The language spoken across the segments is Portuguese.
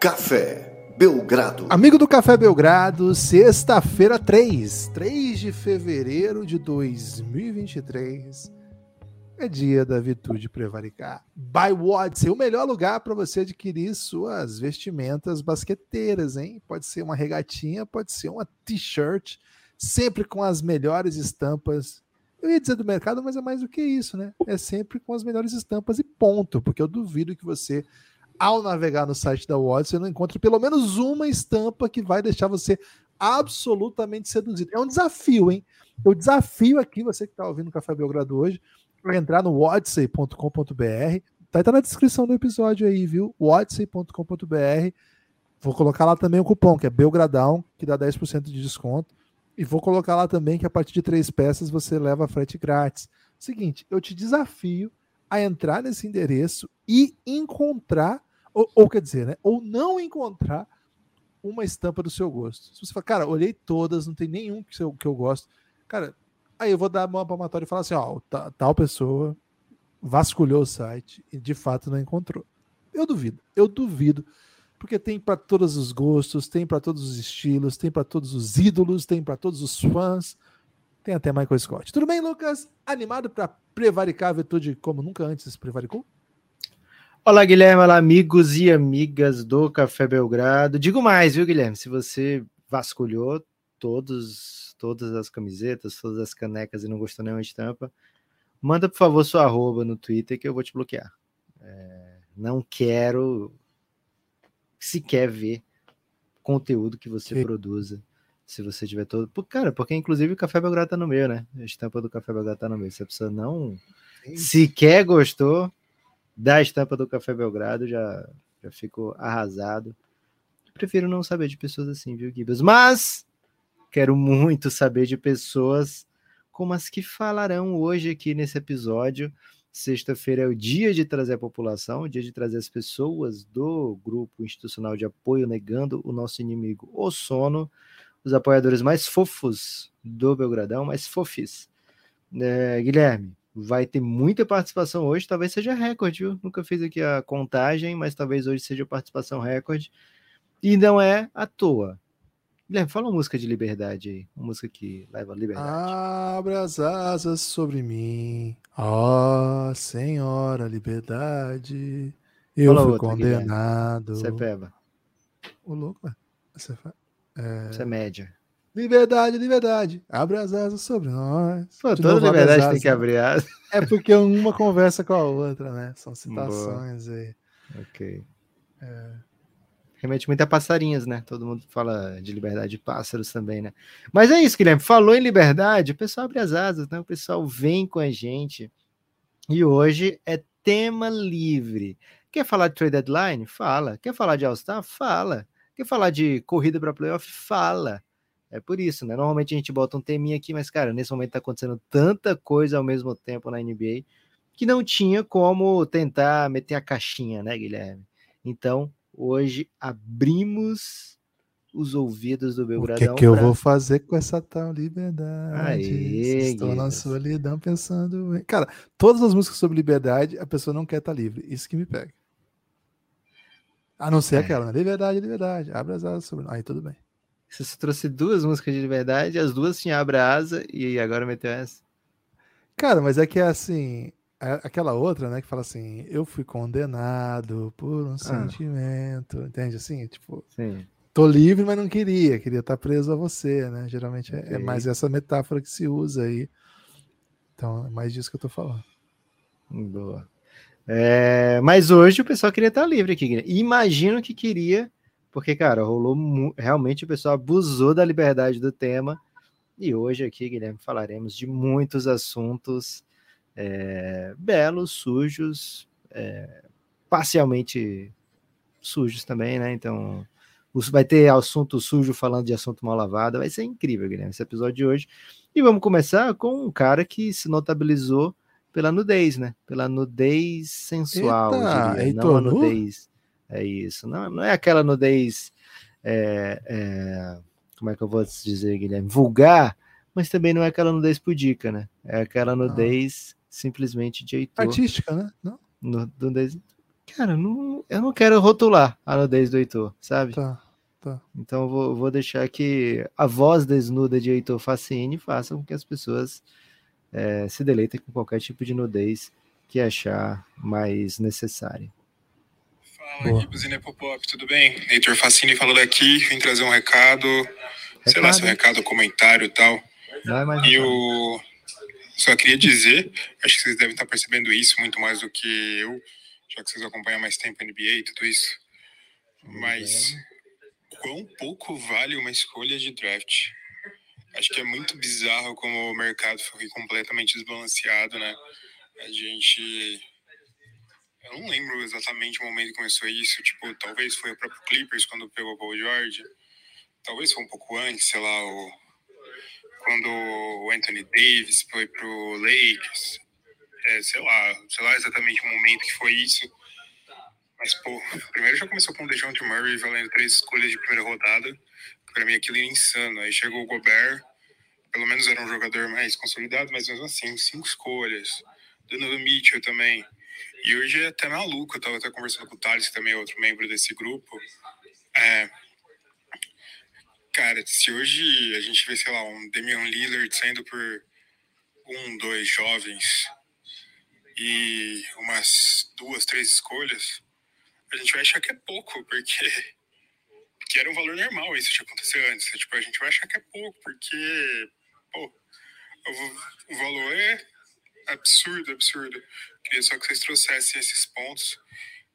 Café Belgrado. Amigo do Café Belgrado, sexta-feira 3, 3 de fevereiro de 2023. É dia da virtude prevaricar. By Watson, o melhor lugar para você adquirir suas vestimentas basqueteiras, hein? Pode ser uma regatinha, pode ser uma t-shirt, sempre com as melhores estampas. Eu ia dizer do mercado, mas é mais do que isso, né? É sempre com as melhores estampas e ponto, porque eu duvido que você ao navegar no site da Watts, você não encontra pelo menos uma estampa que vai deixar você absolutamente seduzido. É um desafio, hein? Eu desafio aqui, você que está ouvindo o Café Belgrado hoje, para entrar no watsey.com.br. Tá, tá na descrição do episódio aí, viu? watsey.com.br. Vou colocar lá também o cupom, que é Belgradão, que dá 10% de desconto. E vou colocar lá também que a partir de três peças você leva frete grátis. Seguinte, eu te desafio a entrar nesse endereço e encontrar ou, ou, quer dizer, né? Ou não encontrar uma estampa do seu gosto. Se você fala, cara, olhei todas, não tem nenhum que eu, que eu gosto. Cara, aí eu vou dar uma palmatória e falar assim: ó, tal pessoa vasculhou o site e de fato não encontrou. Eu duvido, eu duvido. Porque tem para todos os gostos, tem para todos os estilos, tem para todos os ídolos, tem para todos os fãs. Tem até Michael Scott. Tudo bem, Lucas? Animado para prevaricar a virtude como nunca antes prevaricou? Olá, Guilherme, olá, amigos e amigas do Café Belgrado. Digo mais, viu, Guilherme? Se você vasculhou todos, todas as camisetas, todas as canecas e não gostou nenhuma estampa, manda, por favor, sua arroba no Twitter que eu vou te bloquear. É, não quero sequer ver conteúdo que você que... produza. Se você tiver todo. Cara, porque inclusive o Café Belgrado tá no meio, né? A estampa do Café Belgrado tá no meio. Se a pessoa não Sim. sequer gostou, da estampa do Café Belgrado, já, já fico arrasado. Prefiro não saber de pessoas assim, viu, Gibas? Mas quero muito saber de pessoas como as que falarão hoje aqui nesse episódio. Sexta-feira é o dia de trazer a população, o dia de trazer as pessoas do grupo institucional de apoio negando o nosso inimigo, o sono, os apoiadores mais fofos do Belgradão, mais fofis. É, Guilherme, vai ter muita participação hoje, talvez seja recorde, viu? Nunca fiz aqui a contagem, mas talvez hoje seja participação recorde. E não é à toa. Guilherme, fala uma música de liberdade aí, uma música que leva a liberdade. Abra as asas sobre mim, ó oh, Senhora Liberdade, eu fala fui outra, condenado. Você peba. O louco, você é... Você é média. Liberdade, liberdade. Abre as asas sobre nós. Pô, toda novo, liberdade tem que abrir asas. É porque uma conversa com a outra, né? São citações Boa. aí. Ok. É. Remete muito a passarinhos, né? Todo mundo fala de liberdade de pássaros também, né? Mas é isso, Guilherme. Falou em liberdade, o pessoal abre as asas, né? O pessoal vem com a gente. E hoje é tema livre. Quer falar de trade deadline? Fala. Quer falar de All-Star? Fala. Quer falar de corrida para playoff? Fala. É por isso, né? Normalmente a gente bota um teminha aqui, mas, cara, nesse momento tá acontecendo tanta coisa ao mesmo tempo na NBA que não tinha como tentar meter a caixinha, né, Guilherme? Então, hoje abrimos os ouvidos do Belgradão. O que, é que eu vou fazer com essa tal liberdade? Aê, Estou na solidão pensando. Cara, todas as músicas sobre liberdade, a pessoa não quer estar tá livre. Isso que me pega. A não ser é. aquela, né? Liberdade, liberdade. Abre as asas sobre. Aí tudo bem. Você trouxe duas músicas de liberdade, as duas tinham Abra Asa e agora meteu essa. Cara, mas é que é assim, é aquela outra, né, que fala assim, eu fui condenado por um ah. sentimento, entende assim? Tipo, Sim. tô livre, mas não queria, queria estar preso a você, né? Geralmente é, é, mais essa metáfora que se usa aí. Então, é mais disso que eu tô falando. Boa. É, mas hoje o pessoal queria estar livre aqui. Imagino que queria porque, cara, rolou realmente o pessoal abusou da liberdade do tema. E hoje aqui, Guilherme, falaremos de muitos assuntos é, belos, sujos, é, parcialmente sujos também, né? Então, vai ter assunto sujo falando de assunto mal lavado. Vai ser incrível, Guilherme, esse episódio de hoje. E vamos começar com um cara que se notabilizou pela nudez, né? Pela nudez sensual, Eita, diria, não a nudez é isso. Não, não é aquela nudez. É, é, como é que eu vou dizer, Guilherme? Vulgar, mas também não é aquela nudez pudica, né? É aquela nudez ah. simplesmente de Heitor. Artística, né? Não? nudez. Cara, não, eu não quero rotular a nudez do Heitor, sabe? Tá, tá. Então eu vou, vou deixar que a voz desnuda de Heitor Facine faça com que as pessoas é, se deleitem com qualquer tipo de nudez que achar mais necessária. Fala, Buzina Pop, tudo bem? Heitor Facine falando aqui, vim trazer um recado, recado. sei lá, seu recado, comentário e tal. Não é e o... Só queria dizer, acho que vocês devem estar percebendo isso muito mais do que eu, já que vocês acompanham mais tempo a NBA e tudo isso. Mas quão pouco vale uma escolha de draft? Acho que é muito bizarro como o mercado foi completamente desbalanceado, né? A gente. Eu não lembro exatamente o momento que começou isso. Tipo, talvez foi o próprio Clippers quando pegou o Paul George. Talvez foi um pouco antes, sei lá, o... quando o Anthony Davis foi pro Lakers. É, sei lá, sei lá exatamente o momento que foi isso. Mas, pô, primeiro já começou com o DeJounte Murray valendo três escolhas de primeira rodada. Pra mim aquilo é insano. Aí chegou o Gobert, pelo menos era um jogador mais consolidado, mas mesmo assim, cinco escolhas. Donovan Mitchell também. E hoje é até maluco, eu tava até conversando com o Thales, que também é outro membro desse grupo. É, cara, se hoje a gente vê, sei lá, um Damian Lillard saindo por um, dois jovens e umas duas, três escolhas, a gente vai achar que é pouco, porque, porque era um valor normal isso de acontecer antes. Tipo, a gente vai achar que é pouco, porque pô, o valor é absurdo, absurdo. Queria só que vocês trouxessem esses pontos.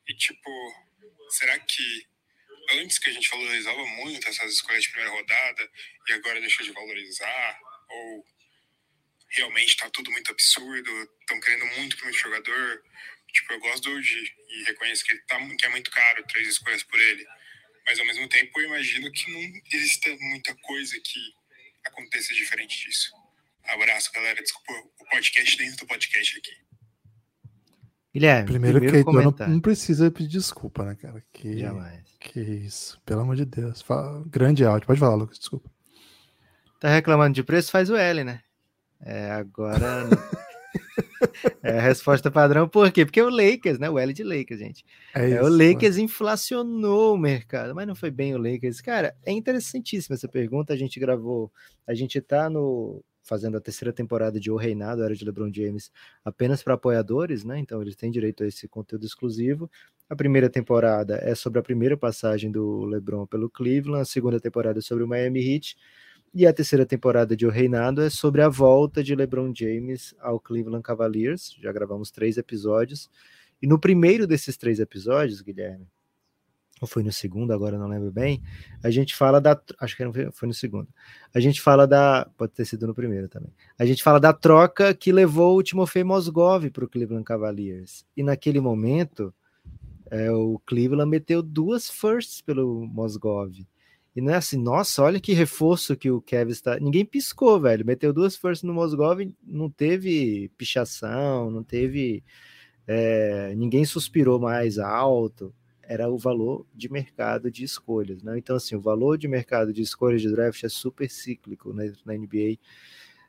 E, tipo, será que antes que a gente valorizava muito essas escolhas de primeira rodada e agora deixou de valorizar? Ou realmente está tudo muito absurdo? Estão querendo muito para o jogador? Tipo, eu gosto do OG e reconheço que, ele tá, que é muito caro, três escolhas por ele. Mas, ao mesmo tempo, eu imagino que não exista muita coisa que aconteça diferente disso. Abraço, galera. Desculpa o podcast dentro do podcast aqui. Guilherme, primeiro, primeiro que não, não, precisa pedir desculpa, né, cara? Que, Jamais. Que isso, pelo amor de Deus. Fala, grande áudio. Pode falar, Lucas, desculpa. Tá reclamando de preço? Faz o L, né? É, agora. é a resposta padrão, por quê? Porque o Lakers, né? O L de Lakers, gente. É, é o Lakers mano. inflacionou o mercado, mas não foi bem o Lakers. Cara, é interessantíssima essa pergunta. A gente gravou, a gente tá no fazendo a terceira temporada de O Reinado, Era de LeBron James, apenas para apoiadores, né? Então eles têm direito a esse conteúdo exclusivo. A primeira temporada é sobre a primeira passagem do LeBron pelo Cleveland, a segunda temporada é sobre o Miami Heat, e a terceira temporada de O Reinado é sobre a volta de LeBron James ao Cleveland Cavaliers. Já gravamos três episódios. E no primeiro desses três episódios, Guilherme, ou foi no segundo, agora não lembro bem, a gente fala da. Acho que foi no segundo. A gente fala da. Pode ter sido no primeiro também. A gente fala da troca que levou o Timofey Mosgov para o Cleveland Cavaliers. E naquele momento, é, o Cleveland meteu duas firsts pelo Mosgov. E não é assim, nossa, olha que reforço que o Kevin está. Ninguém piscou, velho. Meteu duas firsts no Mosgov, não teve pichação, não teve. É, ninguém suspirou mais alto era o valor de mercado de escolhas. Né? Então, assim, o valor de mercado de escolhas de draft é super cíclico né, na NBA.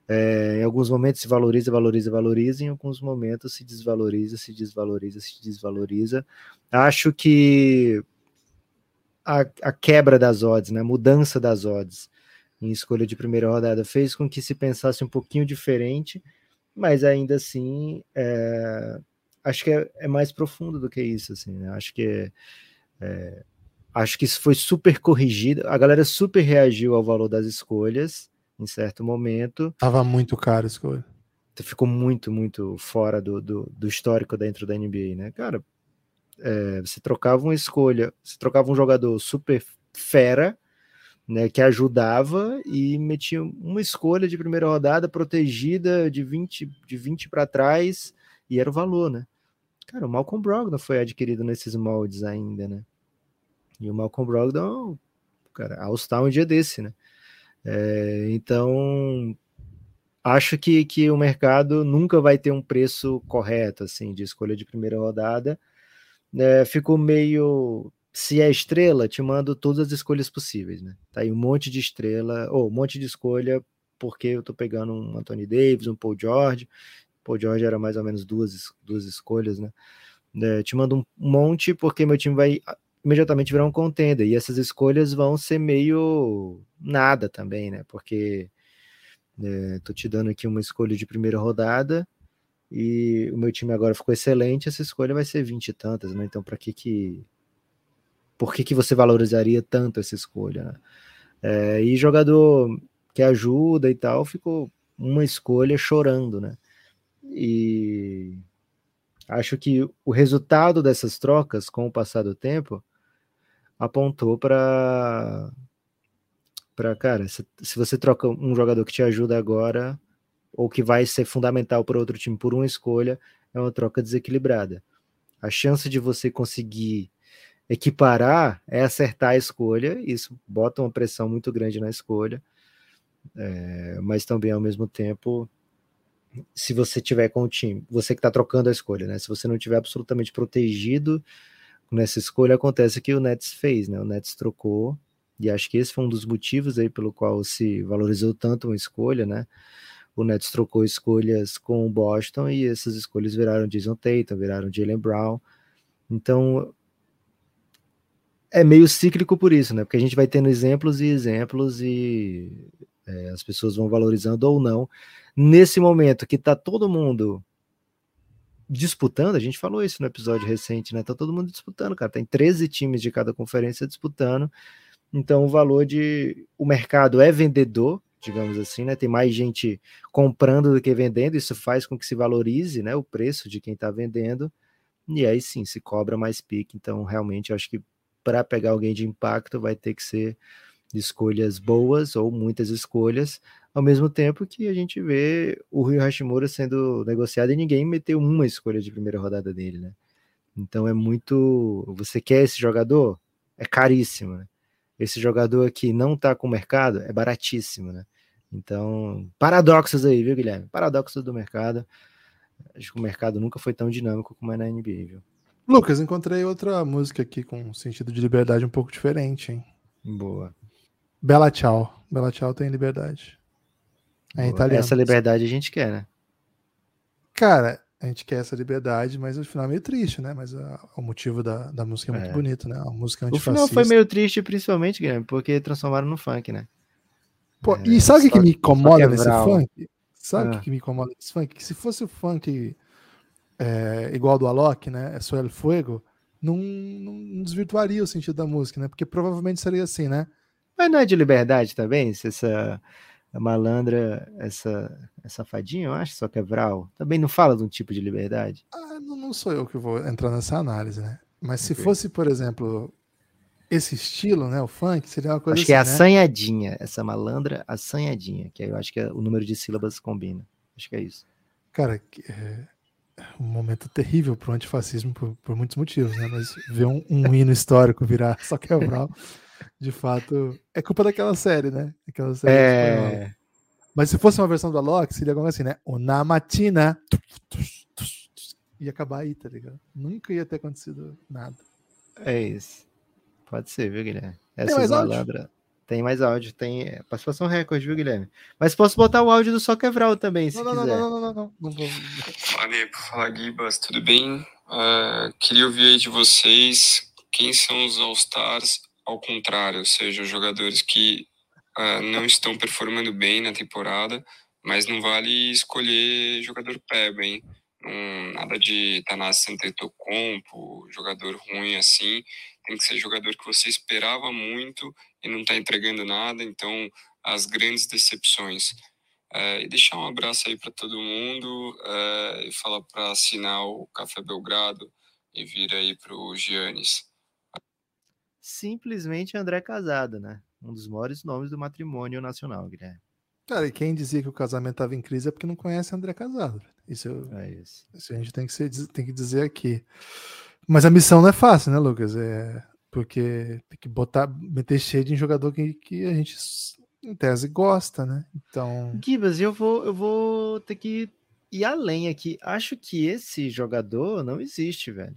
É, em alguns momentos se valoriza, valoriza, valoriza, em alguns momentos se desvaloriza, se desvaloriza, se desvaloriza. Acho que a, a quebra das odds, né, a mudança das odds em escolha de primeira rodada fez com que se pensasse um pouquinho diferente, mas ainda assim é, acho que é, é, mais profundo do que isso, assim, né? Acho que é, acho que isso foi super corrigido. A galera super reagiu ao valor das escolhas em certo momento. Tava muito caro a escolha. Ficou muito, muito fora do, do, do histórico dentro da NBA, né? Cara, é, você trocava uma escolha, você trocava um jogador super fera, né, que ajudava e metia uma escolha de primeira rodada protegida de 20, de 20 para trás e era o valor, né? Cara, o Malcolm Brogdon foi adquirido nesses moldes ainda, né? E o Malcolm Brogdon, cara, All-Star um dia desse, né? É, então, acho que, que o mercado nunca vai ter um preço correto, assim, de escolha de primeira rodada. É, ficou meio... Se é estrela, te mando todas as escolhas possíveis, né? Tá aí um monte de estrela, ou um monte de escolha, porque eu tô pegando um Anthony Davis, um Paul George, Paul George era mais ou menos duas, duas escolhas, né? É, te mando um monte porque meu time vai imediatamente virar um contender. E essas escolhas vão ser meio nada também, né? Porque é, tô te dando aqui uma escolha de primeira rodada e o meu time agora ficou excelente, essa escolha vai ser 20 e tantas, né? Então, para que que por que que você valorizaria tanto essa escolha? Né? É, e jogador que ajuda e tal, ficou uma escolha chorando, né? E acho que o resultado dessas trocas, com o passar do tempo, apontou para para cara, se, se, você troca um jogador que te ajuda agora ou que vai ser fundamental para outro time por uma escolha, é uma troca desequilibrada. A chance de você conseguir equiparar é acertar a escolha, isso bota uma pressão muito grande na escolha, é, mas também ao mesmo tempo, se você tiver com o time, você que está trocando a escolha, né? Se você não tiver absolutamente protegido nessa escolha, acontece que o Nets fez, né? O Nets trocou, e acho que esse foi um dos motivos aí pelo qual se valorizou tanto uma escolha, né? O Nets trocou escolhas com o Boston e essas escolhas viraram Jason Tatum, viraram Jalen Brown. Então, é meio cíclico por isso, né? Porque a gente vai tendo exemplos e exemplos e é, as pessoas vão valorizando ou não. Nesse momento que tá todo mundo disputando, a gente falou isso no episódio recente, né? Tá todo mundo disputando, cara. Tem 13 times de cada conferência disputando. Então o valor de o mercado é vendedor, digamos assim, né? Tem mais gente comprando do que vendendo, isso faz com que se valorize, né, o preço de quem está vendendo. E aí sim, se cobra mais pique. Então, realmente, acho que para pegar alguém de impacto vai ter que ser escolhas boas ou muitas escolhas, ao mesmo tempo que a gente vê o Rio Hashimura sendo negociado e ninguém meteu uma escolha de primeira rodada dele, né? Então é muito. Você quer esse jogador? É caríssimo, né? Esse jogador aqui não tá com o mercado? É baratíssimo, né? Então, paradoxos aí, viu, Guilherme? Paradoxos do mercado. Acho que o mercado nunca foi tão dinâmico como é na NBA, viu? Lucas, encontrei outra música aqui com sentido de liberdade um pouco diferente, hein? Boa. Bela Tchau. Bela Tchau tem liberdade. É italiano. Essa liberdade a gente quer, né? Cara, a gente quer essa liberdade, mas o final é meio triste, né? Mas a, o motivo da, da música é muito é. bonito, né? A música O final foi meio triste, principalmente, Guilherme, porque transformaram no funk, né? Pô, é, e sabe o que, me incomoda nesse funk? Sabe o ah. que me incomoda nesse funk? Que se fosse o funk é, igual do Alok, né? É só El Fuego, não, não desvirtuaria o sentido da música, né? Porque provavelmente seria assim, né? Mas não é de liberdade também? Se essa malandra, essa, essa fadinha, eu acho, só que é Vral, também não fala de um tipo de liberdade? Ah, não, não sou eu que vou entrar nessa análise, né? Mas se okay. fosse, por exemplo, esse estilo, né, o funk, seria uma coisa Acho assim, que é assim, né? assanhadinha, essa malandra assanhadinha, que eu acho que é, o número de sílabas combina. Acho que é isso. Cara, é, um momento terrível para o antifascismo por, por, muitos motivos, né? Mas ver um, um hino histórico virar só quebrar, de fato, é culpa daquela série, né? Aquela série é... Mas se fosse uma versão do Alok, seria algo assim, né? Una matina. Ia acabar aí, tá ligado? Nunca ia ter acontecido nada. É isso. Pode ser, viu, Guilherme? Essa malandra. Tem mais áudio, tem é, participação recorde, viu, Guilherme? Mas posso botar o áudio do Só Quebral também, se não, quiser. Não, não, não, não, não, não. Fala, fala Guibas, tudo bem? Uh, queria ouvir aí de vocês quem são os All-Stars ao contrário, ou seja, jogadores que uh, não estão performando bem na temporada, mas não vale escolher jogador peba, hein? Nada de Tanás Santetocompo, jogador ruim assim, tem que ser jogador que você esperava muito e não está entregando nada, então as grandes decepções. É, e deixar um abraço aí para todo mundo é, e falar para assinar o Café Belgrado e vir aí para o Giannis. Simplesmente André Casado, né? Um dos maiores nomes do matrimônio nacional, Guilherme. Cara, e quem dizia que o casamento estava em crise é porque não conhece André Casado. Isso, é isso. isso a gente tem que, ser, tem que dizer aqui. Mas a missão não é fácil, né, Lucas? É porque tem que botar, meter cheio de jogador que, que a gente, em tese, gosta, né? Então. Gibas, eu vou, eu vou ter que ir além aqui. Acho que esse jogador não existe, velho.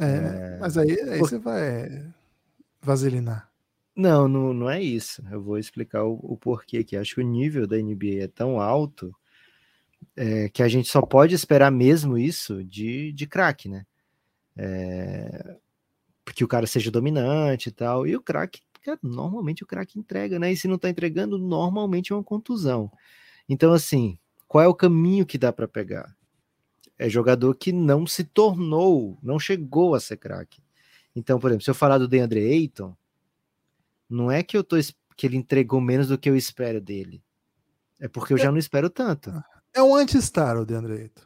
É, é... mas aí, aí Por... você vai vaselinar. Não, não, não é isso. Eu vou explicar o, o porquê aqui. Acho que o nível da NBA é tão alto é, que a gente só pode esperar mesmo isso de, de craque, né? É, que o cara seja dominante e tal. E o craque, normalmente o craque entrega, né? E se não tá entregando, normalmente é uma contusão. Então, assim, qual é o caminho que dá para pegar? É jogador que não se tornou, não chegou a ser craque. Então, por exemplo, se eu falar do DeAndre Ayton, não é que eu tô que ele entregou menos do que eu espero dele. É porque eu é, já não espero tanto. É um anti-star o DeAndre Ayton.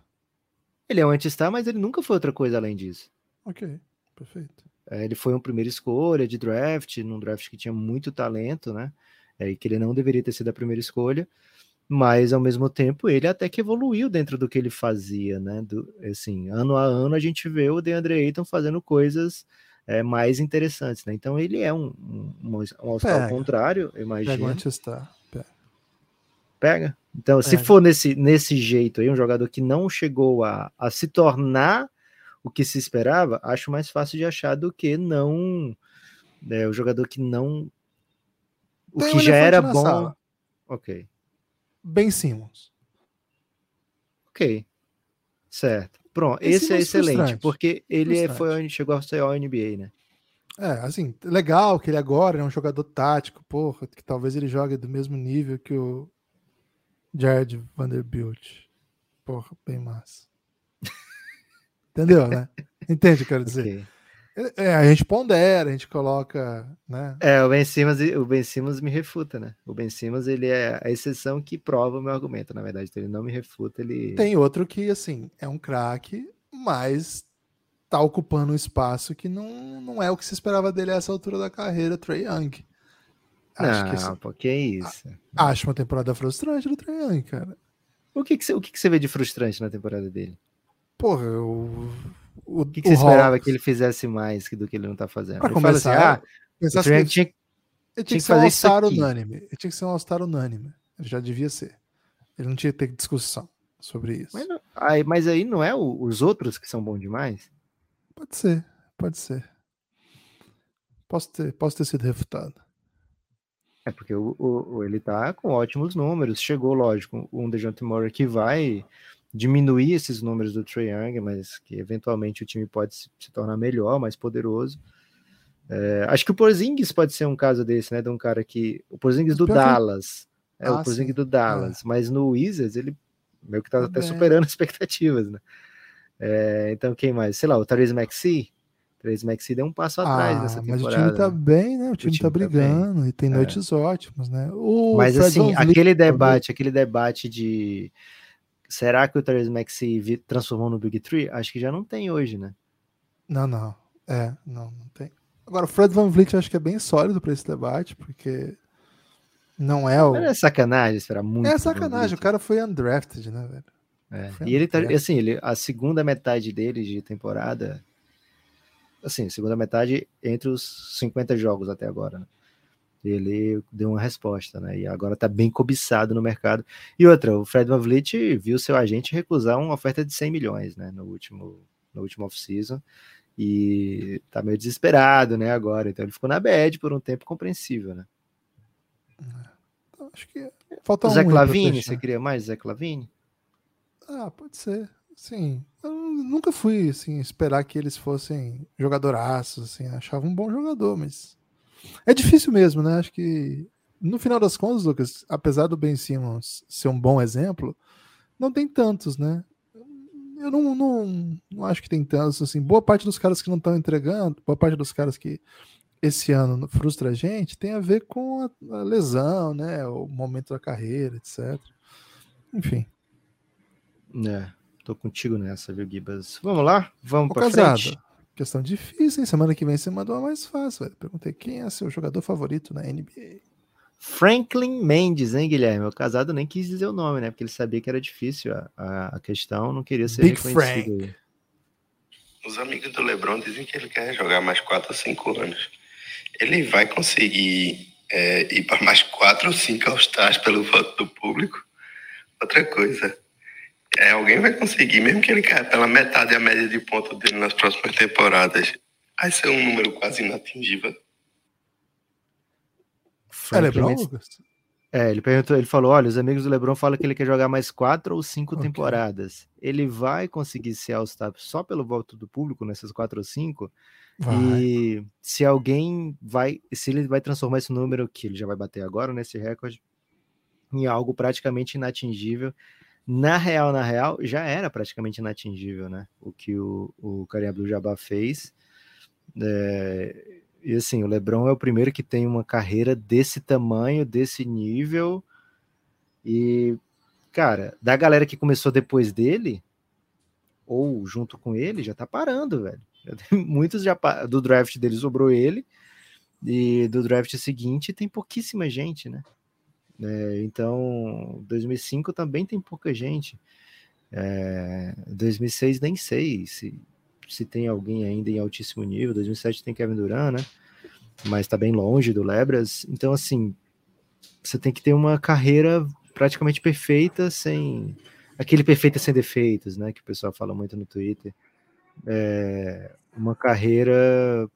Ele é um anti-star, mas ele nunca foi outra coisa além disso. Ok, perfeito. É, ele foi uma primeira escolha de draft, num draft que tinha muito talento, né? É, e que ele não deveria ter sido a primeira escolha, mas ao mesmo tempo ele até que evoluiu dentro do que ele fazia, né? Do, assim, ano a ano a gente vê o DeAndre Ayton fazendo coisas é, mais interessantes, né? Então ele é um, um, um, um ao contrário, imagina. Pega um Pega. Pega? Então, se for nesse, nesse jeito aí, um jogador que não chegou a, a se tornar o que se esperava, acho mais fácil de achar do que não é, o jogador que não o Tem que um já era bom. Sala. Ok. Ben Simmons. Ok. Certo. Pronto, ben esse é Simmons é excelente, frustrante. porque ele frustrante. foi chegou a ser ao NBA, né? É, assim, legal que ele agora é um jogador tático, porra, que talvez ele jogue do mesmo nível que o Jared Vanderbilt. Porra, bem massa. Entendeu, né? Entende o que eu quero dizer? Okay. É, a gente pondera, a gente coloca, né? É, o Ben Simmons, o Ben Simmons me refuta, né? O Ben Simmons, ele é a exceção que prova o meu argumento, na verdade. Então ele não me refuta, ele... Tem outro que, assim, é um craque, mas tá ocupando um espaço que não, não é o que se esperava dele a essa altura da carreira, Trey Young. Acho não, que, pô, que é isso. Acho uma temporada frustrante do Trey Young, cara. O que, que, o que, que você vê de frustrante na temporada dele? Porra, eu. O, o que, que você esperava que ele fizesse mais do que ele não tá fazendo? Pra ele começar, assim, ah, que ele tinha, ele tinha que, ser um All-Star unânime. Ele tinha que ser um All-Star unânime. Ele já devia ser. Ele não tinha que ter discussão sobre isso. Mas, não, aí, mas aí não é o, os outros que são bons demais? Pode ser, pode ser. Posso ter, posso ter sido refutado. É porque o, o, ele tá com ótimos números. Chegou, lógico, um DeJounte Murray que vai diminuir esses números do Trae Young, mas que eventualmente o time pode se, se tornar melhor, mais poderoso. É, acho que o Porzingis pode ser um caso desse, né? De um cara que. O Porzingis do Dallas. É, ah, o Porzingis sim. do Dallas. É. Mas no Wizards, ele meio que tá até superando expectativas, né? É, então, quem mais? Sei lá, o Therese Maxey. Therese Maxey deu um passo atrás ah, nessa temporada. Mas o time tá bem, né? O time, o time tá, tá brigando tá e tem é. noites ótimas, né? O mas Fred assim, aquele debate, aquele debate de Será que o Therese Maxey transformou no Big Three? Acho que já não tem hoje, né? Não, não. É, não, não tem. Agora, o Fred Van Vliet acho que é bem sólido para esse debate, porque não é o. É sacanagem esperar muito. É sacanagem, o cara foi undrafted, né, velho? É. E ele tá, assim, ele, a segunda metade dele de temporada, assim, segunda metade entre os 50 jogos até agora, né? Ele deu uma resposta, né? E agora tá bem cobiçado no mercado. E outra, o Fred VanVleet viu seu agente recusar uma oferta de 100 milhões, né? No último, no último off-season. E tá meio desesperado, né? Agora. Então ele ficou na bad por um tempo compreensível, né? É, acho que falta Zé um Clavini, você queria mais Zé Clavini? Ah, pode ser. Sim, eu nunca fui assim esperar que eles fossem jogadoraços, assim, achava um bom jogador, mas é difícil mesmo, né? Acho que no final das contas, Lucas, apesar do Ben Simmons ser um bom exemplo, não tem tantos, né? Eu não, não, não acho que tem tantos, assim. Boa parte dos caras que não estão entregando, boa parte dos caras que esse ano frustra a gente, tem a ver com a, a lesão, né? O momento da carreira, etc. Enfim. É, tô contigo nessa, viu, Gibas? Vamos lá? Vamos para frente. Questão difícil, hein? Semana que vem você mandou uma mais fácil. Velho. Perguntei quem é seu jogador favorito na NBA. Franklin Mendes, hein, Guilherme? O casado nem quis dizer o nome, né? Porque ele sabia que era difícil a, a, a questão, não queria ser Big reconhecido. Frank. Os amigos do LeBron dizem que ele quer jogar mais 4 ou 5 anos. Ele vai conseguir é, ir para mais 4 ou 5 All-Stars pelo voto do público? Outra coisa, é, alguém vai conseguir, mesmo que ele caia pela metade a média de ponto dele nas próximas temporadas, vai ser um número quase inatingível. É LeBron, Lucas? É, ele perguntou, ele falou: olha, os amigos do Lebron falam que ele quer jogar mais quatro ou cinco Ok. temporadas. Ele vai conseguir ser All-Star só pelo voto do público nessas quatro ou cinco? Vai. E se alguém vai, se ele vai transformar esse número que ele já vai bater agora nesse recorde em algo praticamente inatingível. Na real, na real, já era praticamente inatingível, né? O que o, o Kareem Abdul-Jabbar fez. É, e assim, o LeBron é o primeiro que tem uma carreira desse tamanho, desse nível. E, cara, da galera que começou depois dele, ou junto com ele, já tá parando, velho. Muitos já do draft dele sobrou ele, e do draft seguinte tem pouquíssima gente, né? É, então, 2005 também tem pouca gente. É, 2006 nem sei se, se tem alguém ainda em altíssimo nível. 2007 tem Kevin Durant, né? Mas tá bem longe do Lebras. Então, assim, você tem que ter uma carreira praticamente perfeita, sem aquele perfeita sem defeitos, né? Que o pessoal fala muito no Twitter. É, uma carreira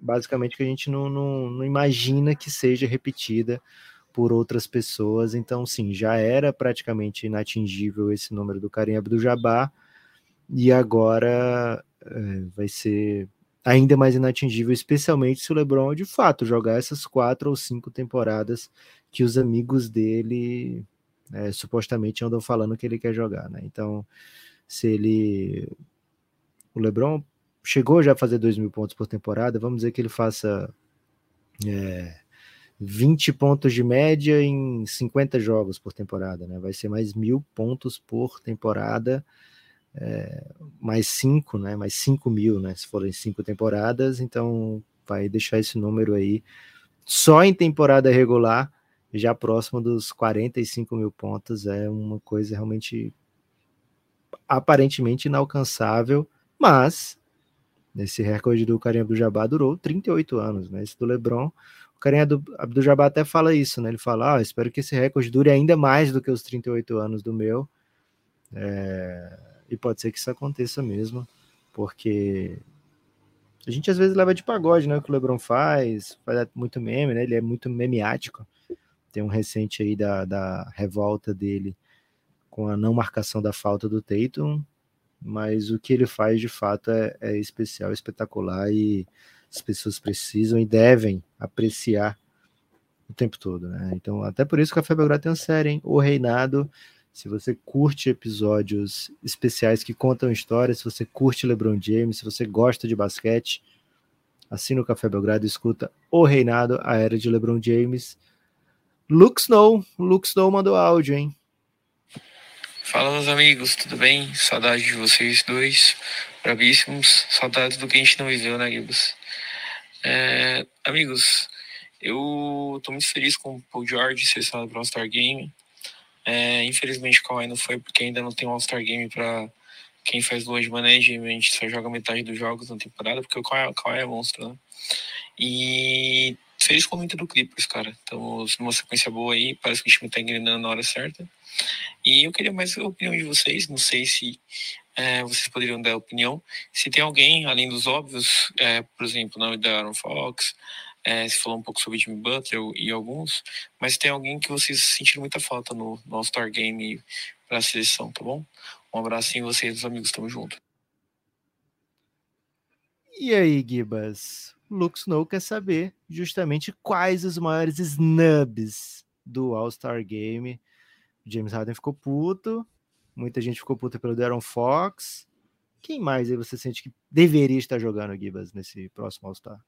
basicamente que a gente não, não, não imagina que seja repetida por outras pessoas. Então, sim, já era praticamente inatingível esse número do Karim Abdul-Jabbar e agora é, vai ser ainda mais inatingível, especialmente se o LeBron de fato jogar essas quatro ou cinco temporadas que os amigos dele é, supostamente andam falando que ele quer jogar, né? Então, se ele o LeBron chegou já a fazer 2 mil pontos por temporada, vamos dizer que ele faça é, 20 pontos de média em 50 jogos por temporada, né? Vai ser mais mil pontos por temporada, é, mais 5, né? Mais 5 mil, né? Se forem cinco temporadas, então vai deixar esse número aí só em temporada regular, já próximo dos 45 mil pontos, é uma coisa realmente aparentemente inalcançável, mas esse recorde do Kareem Abdul-Jabbar durou 38 anos, né? Esse do LeBron, o Kareem Abdul-Jabbar até fala isso, né? Ele fala, ah, espero que esse recorde dure ainda mais do que os 38 anos do meu, é... e pode ser que isso aconteça mesmo, porque a gente às vezes leva de pagode, né? O que o LeBron faz, faz muito meme, né? Ele é muito memiático. Tem um recente aí da, da revolta dele com a não marcação da falta do Tatum, mas o que ele faz de fato é, é especial, espetacular e as pessoas precisam e devem apreciar o tempo todo, né? Então, até por isso que a Café Belgrado tem uma série, hein? O Reinado. Se você curte episódios especiais que contam histórias, se você curte LeBron James, se você gosta de basquete, assina o Café Belgrado e escuta O Reinado, a era de LeBron James. Luke Snow, Luke Snow mandou áudio, hein? Fala, meus amigos, tudo bem? Saudade de vocês dois, bravíssimos. Saudades do que a gente não viveu, né, Gibbs? É, amigos, eu tô muito feliz com o Paul George selecionado para o All-Star Game. É, infelizmente, o Kawhi não foi, porque ainda não tem um All-Star Game para quem faz load management, só joga metade dos jogos na temporada, porque o Kawhi, o Kawhi é monstro, né? E feliz com momento do Clippers, cara. Estamos numa sequência boa aí, parece que o time tá engrenando na hora certa. E eu queria mais a opinião de vocês, não sei se é, vocês poderiam dar opinião. Se tem alguém, além dos óbvios, é, por exemplo, nome da Aaron Fox, é, se falou um pouco sobre Jimmy Butler e alguns, mas tem alguém que vocês sentiram muita falta no, no All-Star Game para a seleção, tá bom? Um abraço em vocês, os amigos, tamo junto. E aí, Gibas? Luke Snow quer saber justamente quais os maiores snubs do All-Star Game. James Harden ficou puto, muita gente ficou puta pelo Darren Fox. Quem mais aí você sente que deveria estar jogando, Gibas, nesse próximo All-Star?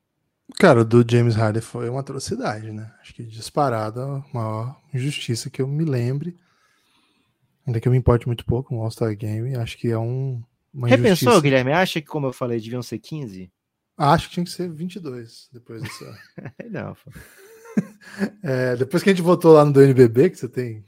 Cara, o do James Harden foi uma atrocidade, né? Acho que disparada a maior injustiça que eu me lembre. Ainda que eu me importe muito pouco no All-Star Game, acho que é um, uma Repensou, injustiça. Guilherme? Acha que, como eu falei, deviam ser 15? Acho que tinha que ser 22 depois dessa. Não, É, depois que a gente votou lá no do NBB, que você tem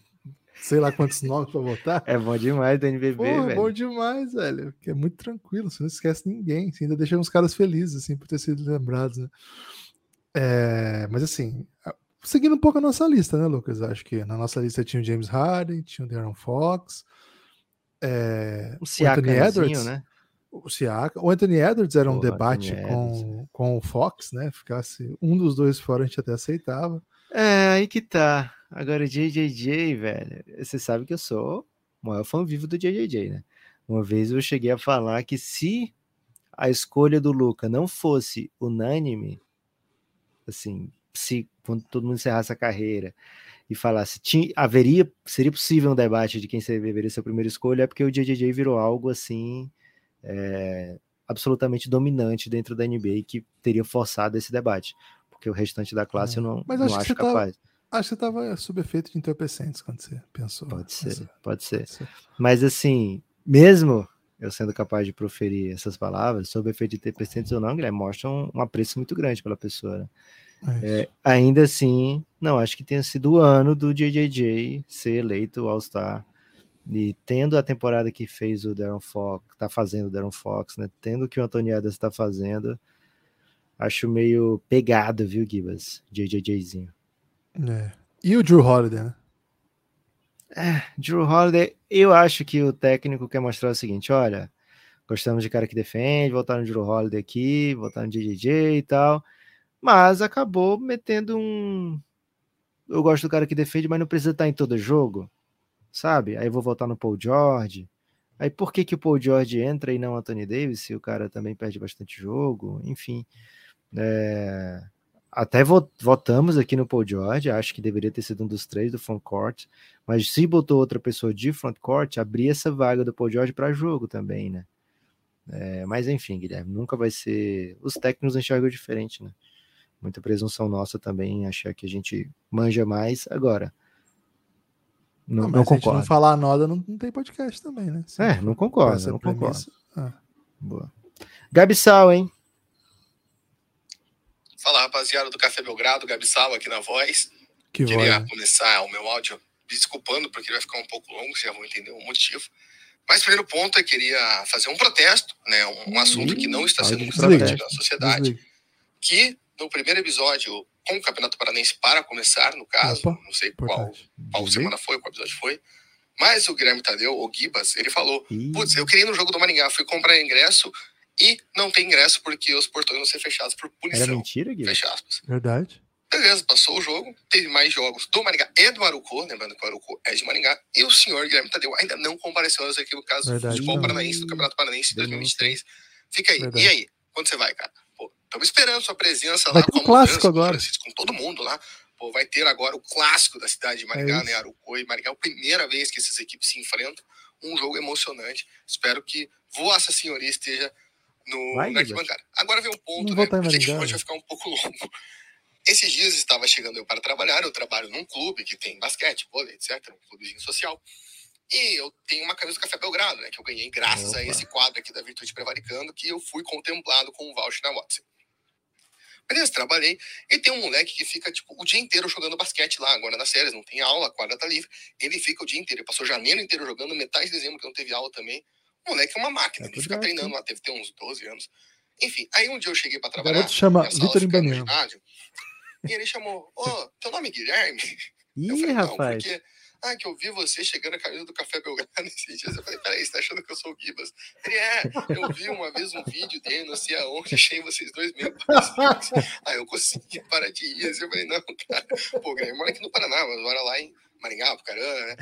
sei lá quantos nomes pra votar. é bom demais do NBB, Pô, é velho. bom demais, velho. Porque é muito tranquilo, você não esquece ninguém. Você ainda deixa uns caras felizes, assim, por ter sido lembrados, né? É, mas assim, seguindo um pouco a nossa lista, né, Lucas? Acho que na nossa lista tinha o James Harden, tinha o Darren Fox, é, O Anthony Edwards, né? o Siaka. O Anthony Edwards era um debate Anthony com, com o Fox, né? Ficasse um dos dois fora, a gente até aceitava. É, aí que tá. Agora, JJJ, velho, você sabe que eu sou o maior fã vivo do JJJ, né? Uma vez eu cheguei a falar que se a escolha do Luca não fosse unânime, assim, se quando todo mundo encerrasse a carreira e falasse, tinha, haveria, seria possível um debate de quem deveria ser a primeira escolha, é porque o JJJ virou algo assim é, absolutamente dominante dentro da NBA que teria forçado esse debate, porque o restante da classe é. eu não, Mas não acho, acho capaz. Tava, acho que você estava sob efeito de entorpecentes quando você pensou. Pode ser, pode ser. Pode ser. Mas assim, mesmo eu sendo capaz de proferir essas palavras, sob efeito de entorpecentes ou não, Guilherme, mostra um, um apreço muito grande pela pessoa. Né? É, é ainda assim, não, acho que tenha sido o ano do JJJ ser eleito All-Star. E tendo a temporada que fez o Darren Fox, tá fazendo o Darren Fox, né? Tendo o que o Anthony Adams está fazendo, acho meio pegado, viu, Gibas? JJJzinho. É. E o Drew Holiday, né? É, Drew Holiday, eu acho que o técnico quer mostrar o seguinte: olha, gostamos de cara que defende, voltar no Drew Holiday aqui, voltar no JJJ e tal mas acabou metendo um. Eu gosto do cara que defende, mas não precisa estar em todo jogo, sabe? Aí vou voltar no Paul George. Aí por que, que o Paul George entra e não o Anthony Davis, se o cara também perde bastante jogo? Enfim. É... Até votamos aqui no Paul George, acho que deveria ter sido um dos três do front court, mas se botou outra pessoa de front court, abria essa vaga do Paul George para jogo também, né? É, mas enfim, Guilherme, nunca vai ser. Os técnicos enxergam diferente, né? muita presunção nossa também achar que a gente manja mais agora. Não, não, não concordo. não falar nada, não, não, tem podcast também, né? Se é, não concordo, não concordo. Ah. Boa. Gabi Sal, hein? Fala, rapaziada do Café Belgrado, Gabi Sal aqui na voz. Que Queria voz, começar o meu áudio desculpando, porque vai ficar um pouco longo, vocês já vão entender o motivo. Mas primeiro ponto, eu queria fazer um protesto, né? Um, assunto que não está sendo discutido na sociedade, Desliga. que no primeiro episódio com o Campeonato Paranense para começar, no caso, Opa, não sei qual, qual semana foi, qual episódio foi, mas o Guilherme Tadeu, o Gibas, ele falou: Putz, eu queria ir no jogo do Maringá, fui comprar ingresso e não tem ingresso porque os portões vão ser fechados por punição. Era mentira, Guilherme? Fecha aspas. Verdade. Beleza, passou o jogo, teve mais jogos do Maringá e do Arucô, lembrando que o Arucô é de Maringá, e o senhor Guilherme Tadeu ainda não compareceu às equipes, caso do futebol paranaense, do Campeonato Paranaense 2023. Fica aí. Verdade. E aí? Quando você vai, cara? Estamos esperando sua presença vai lá com o clássico agora. Com todo mundo lá. Pô, vai ter agora o clássico da cidade de Maringá, é né? Arucô e Maringá. É a primeira vez que essas equipes se enfrentam. Um jogo emocionante. Espero que Vossa Senhoria esteja no, vai, na arquibancada. Agora vem um ponto, né? A gente vai ficar um pouco longo. Esses dias estava chegando eu para trabalhar. Eu trabalho num clube que tem basquete, vôlei, etc. Um clubezinho social. E eu tenho uma camisa do Café Belgrado, né? Que eu ganhei graças Opa. a esse quadro aqui da Virtude Prevaricando, que eu fui contemplado com o voucher na Watson. Beleza, trabalhei. E tem um moleque que fica, tipo, o dia inteiro jogando basquete lá, agora nas séries, não tem aula, a quadra tá livre. Ele fica o dia inteiro. Ele passou janeiro inteiro jogando, metade de dezembro que não teve aula também. O moleque é uma máquina, é ele fica treinando lá, deve ter uns 12 anos. Enfim, aí um dia eu cheguei para trabalhar. Agora chama Vitor Imbaniano. E ele chamou, ô, oh, teu nome é Guilherme? Ih, falei, rapaz. Porque ah, que eu vi você chegando a camisa do Café Belgrado esses dias. Eu falei, peraí, você tá achando que eu sou o Gibas? Ele é, eu vi uma vez um vídeo dele, não sei aonde, achei vocês dois mesmo. Aí eu consegui parar de ir. Eu falei, não, cara, pô, Guilherme mora aqui no Paraná, mas mora lá em Maringá, Pucarana, né?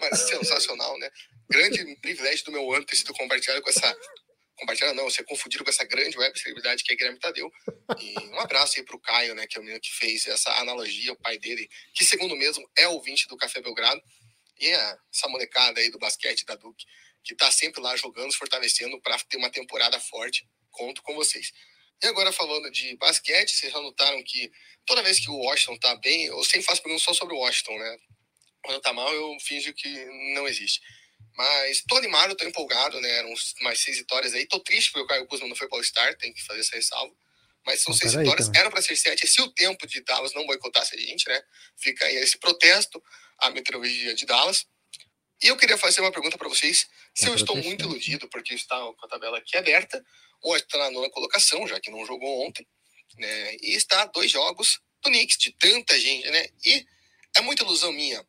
Mas sensacional, né? Grande privilégio do meu ano ter sido compartilhado com essa compartilhar não, ser confundido com essa grande web celebridade que é Guilherme Tadeu. E um abraço aí pro Caio, né, que é o menino que fez essa analogia, o pai dele, que segundo mesmo é ouvinte do Café Belgrado. E essa molecada aí do basquete da Duque, que tá sempre lá jogando, se fortalecendo para ter uma temporada forte. Conto com vocês. E agora falando de basquete, vocês já notaram que toda vez que o Washington tá bem, eu sempre faço perguntas só sobre o Washington, né? Quando tá mal, eu finjo que não existe. Mas tô animado, tô empolgado, né? Eram mais seis vitórias aí. Tô triste porque o Caio Kuzma não foi para o Star, tem que fazer essa ressalva. Mas são seis vitórias, aí, eram para ser sete. Se o tempo de Dallas não boicotasse a gente, né? Fica aí esse protesto à meteorologia de Dallas. E eu queria fazer uma pergunta para vocês. Se é eu estou muito iludido, porque está com a tabela aqui aberta, ou está na nona colocação, já que não jogou ontem, né? E está dois jogos do Knicks, de tanta gente, né? E é muita ilusão minha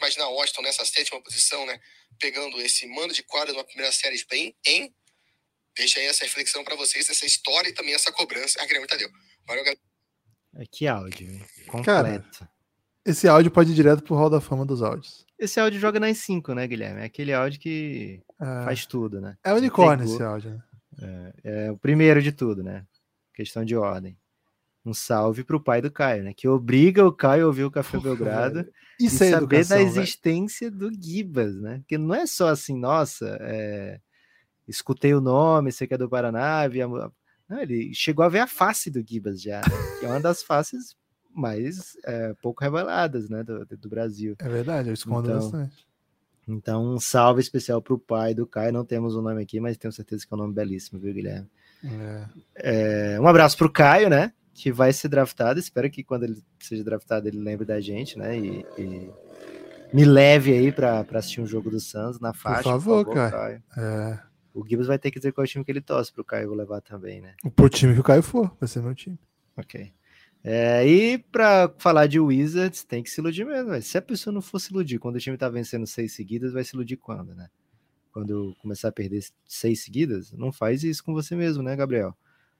imaginar Washington nessa sétima posição, né? Pegando esse mando de quadra numa primeira série bem em. Deixa aí essa reflexão para vocês, essa história e também essa cobrança. Ah, Guilherme Tadeu. Valeu, galera. É, que áudio, completo. Cara, Esse áudio pode ir direto pro Hall da Fama dos áudios. Esse áudio joga nas 5, né, Guilherme? É aquele áudio que É, faz tudo, né? é unicórnio esse áudio, né? É, é o primeiro de tudo, né? Questão de ordem. Um salve pro pai do Caio, né? Que obriga o Caio a ouvir o Café Porra, Belgrado e saber educação, da velho. existência do Gibas, né? Porque não é só assim, nossa, é, escutei o nome, sei que é do Paraná, vi a mu- não, ele chegou a ver a face do Gibas já, né? que é uma das faces mais é, pouco reveladas, né, do, do Brasil. É verdade, eu escondo Então, bastante. Então, um salve especial pro pai do Caio. Não temos o nome aqui, mas tenho certeza que é um nome belíssimo, viu, Guilherme? É. É, um abraço pro Caio, né? Que vai ser draftado. Espero que quando ele seja draftado ele lembre da gente, né? E, e me leve aí pra, pra assistir um jogo do Suns na faixa. favor, Caio. É. O Gibbs vai ter que dizer qual time que ele torce pro Caio eu vou levar também, né? Pro time que o Caio for, vai ser meu time. Ok. É, e pra falar de Wizards, tem que se iludir mesmo. velho. Se a pessoa não for se iludir quando o time tá vencendo seis seguidas, vai se iludir quando, né? Quando começar a perder seis seguidas, não faz isso com você mesmo, né, Gabriel?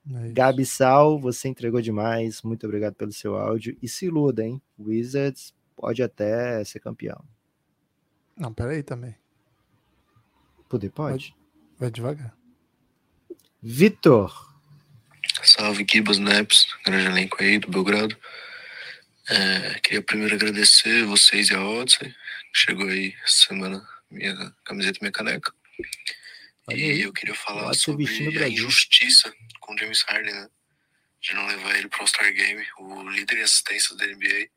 É. Gabi Sal, você entregou demais. Muito obrigado pelo seu áudio. E se iluda, hein? Wizards pode até ser campeão. Não, peraí também. Poder pode. Vai devagar. Vitor, Salve Gibas Naps, grande elenco aí do Belgrado. É, queria primeiro agradecer vocês e a Odyssey. Chegou aí essa semana minha camiseta e minha caneca. E eu queria falar sobre a injustiça com o James Harden, né? De não levar ele pro All-Star Game, o líder em assistências da NBA.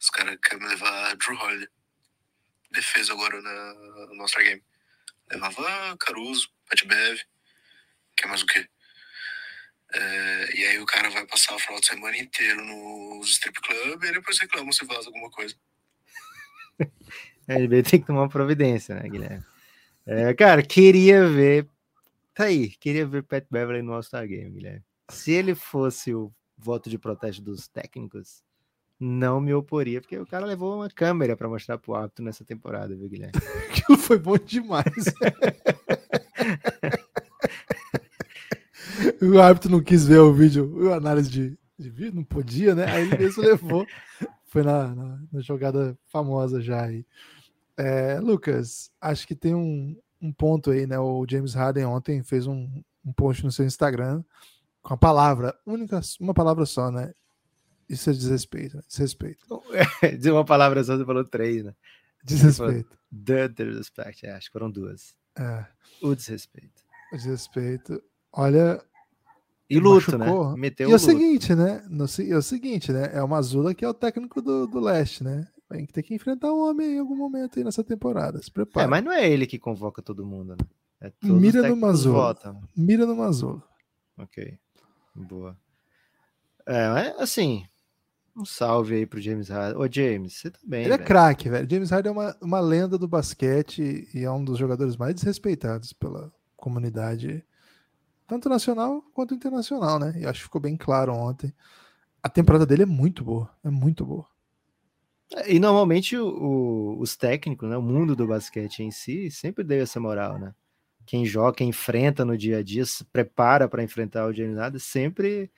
Os caras querem levar Drew Holiday. Defesa agora na, no All-Star Game. Levava Caruso, Pat Bev, que é mais o quê? É, e aí o cara vai passar o final de semana inteiro nos strip club e depois reclama se vaza alguma coisa. a NBA tem que tomar providência, né, Guilherme? É, cara, queria ver. Tá aí, queria ver Pat Beverly no All-Star Game, Guilherme. Se ele fosse o voto de protesto dos técnicos, não me oporia, porque o cara levou uma câmera pra mostrar pro árbitro nessa temporada, viu, Guilherme? Aquilo foi bom demais. o árbitro não quis ver o vídeo, a análise de, de vídeo, não podia, né? Aí ele mesmo levou. Foi na, na, na jogada famosa já aí. É, Lucas, acho que tem um, um ponto aí, né? O James Harden ontem fez um, um post no seu Instagram com a palavra, única, uma palavra só, né? Isso é desrespeito, né? Desrespeito. Dizer uma palavra só, você falou três, né? Desrespeito. The disrespect, é, acho que foram duas. É, O desrespeito. desrespeito. Olha, E luto, machucou. né? Meteu E o é o luto. seguinte, né? No, se- é o seguinte, né? É o Mazula que é o técnico do, do leste, né? Vai ter que enfrentar o homem em algum momento aí nessa temporada. Se prepara. É, mas não é ele que convoca todo mundo, né? É Mira no votam. Mira no Mazula. Ok. Boa. É, assim, um salve aí pro James Harden. Ô, James, você tá bem, Ele é velho. craque, velho. James Harden é uma, uma lenda do basquete e é um dos jogadores mais desrespeitados pela comunidade, tanto nacional quanto internacional, né? E acho que ficou bem claro ontem. A temporada dele é muito boa. É muito boa. E normalmente o- os técnicos, né, o mundo do basquete em si, sempre deu essa moral, né? Quem joga, quem enfrenta no dia a dia, se prepara para enfrentar o James Harden, sempre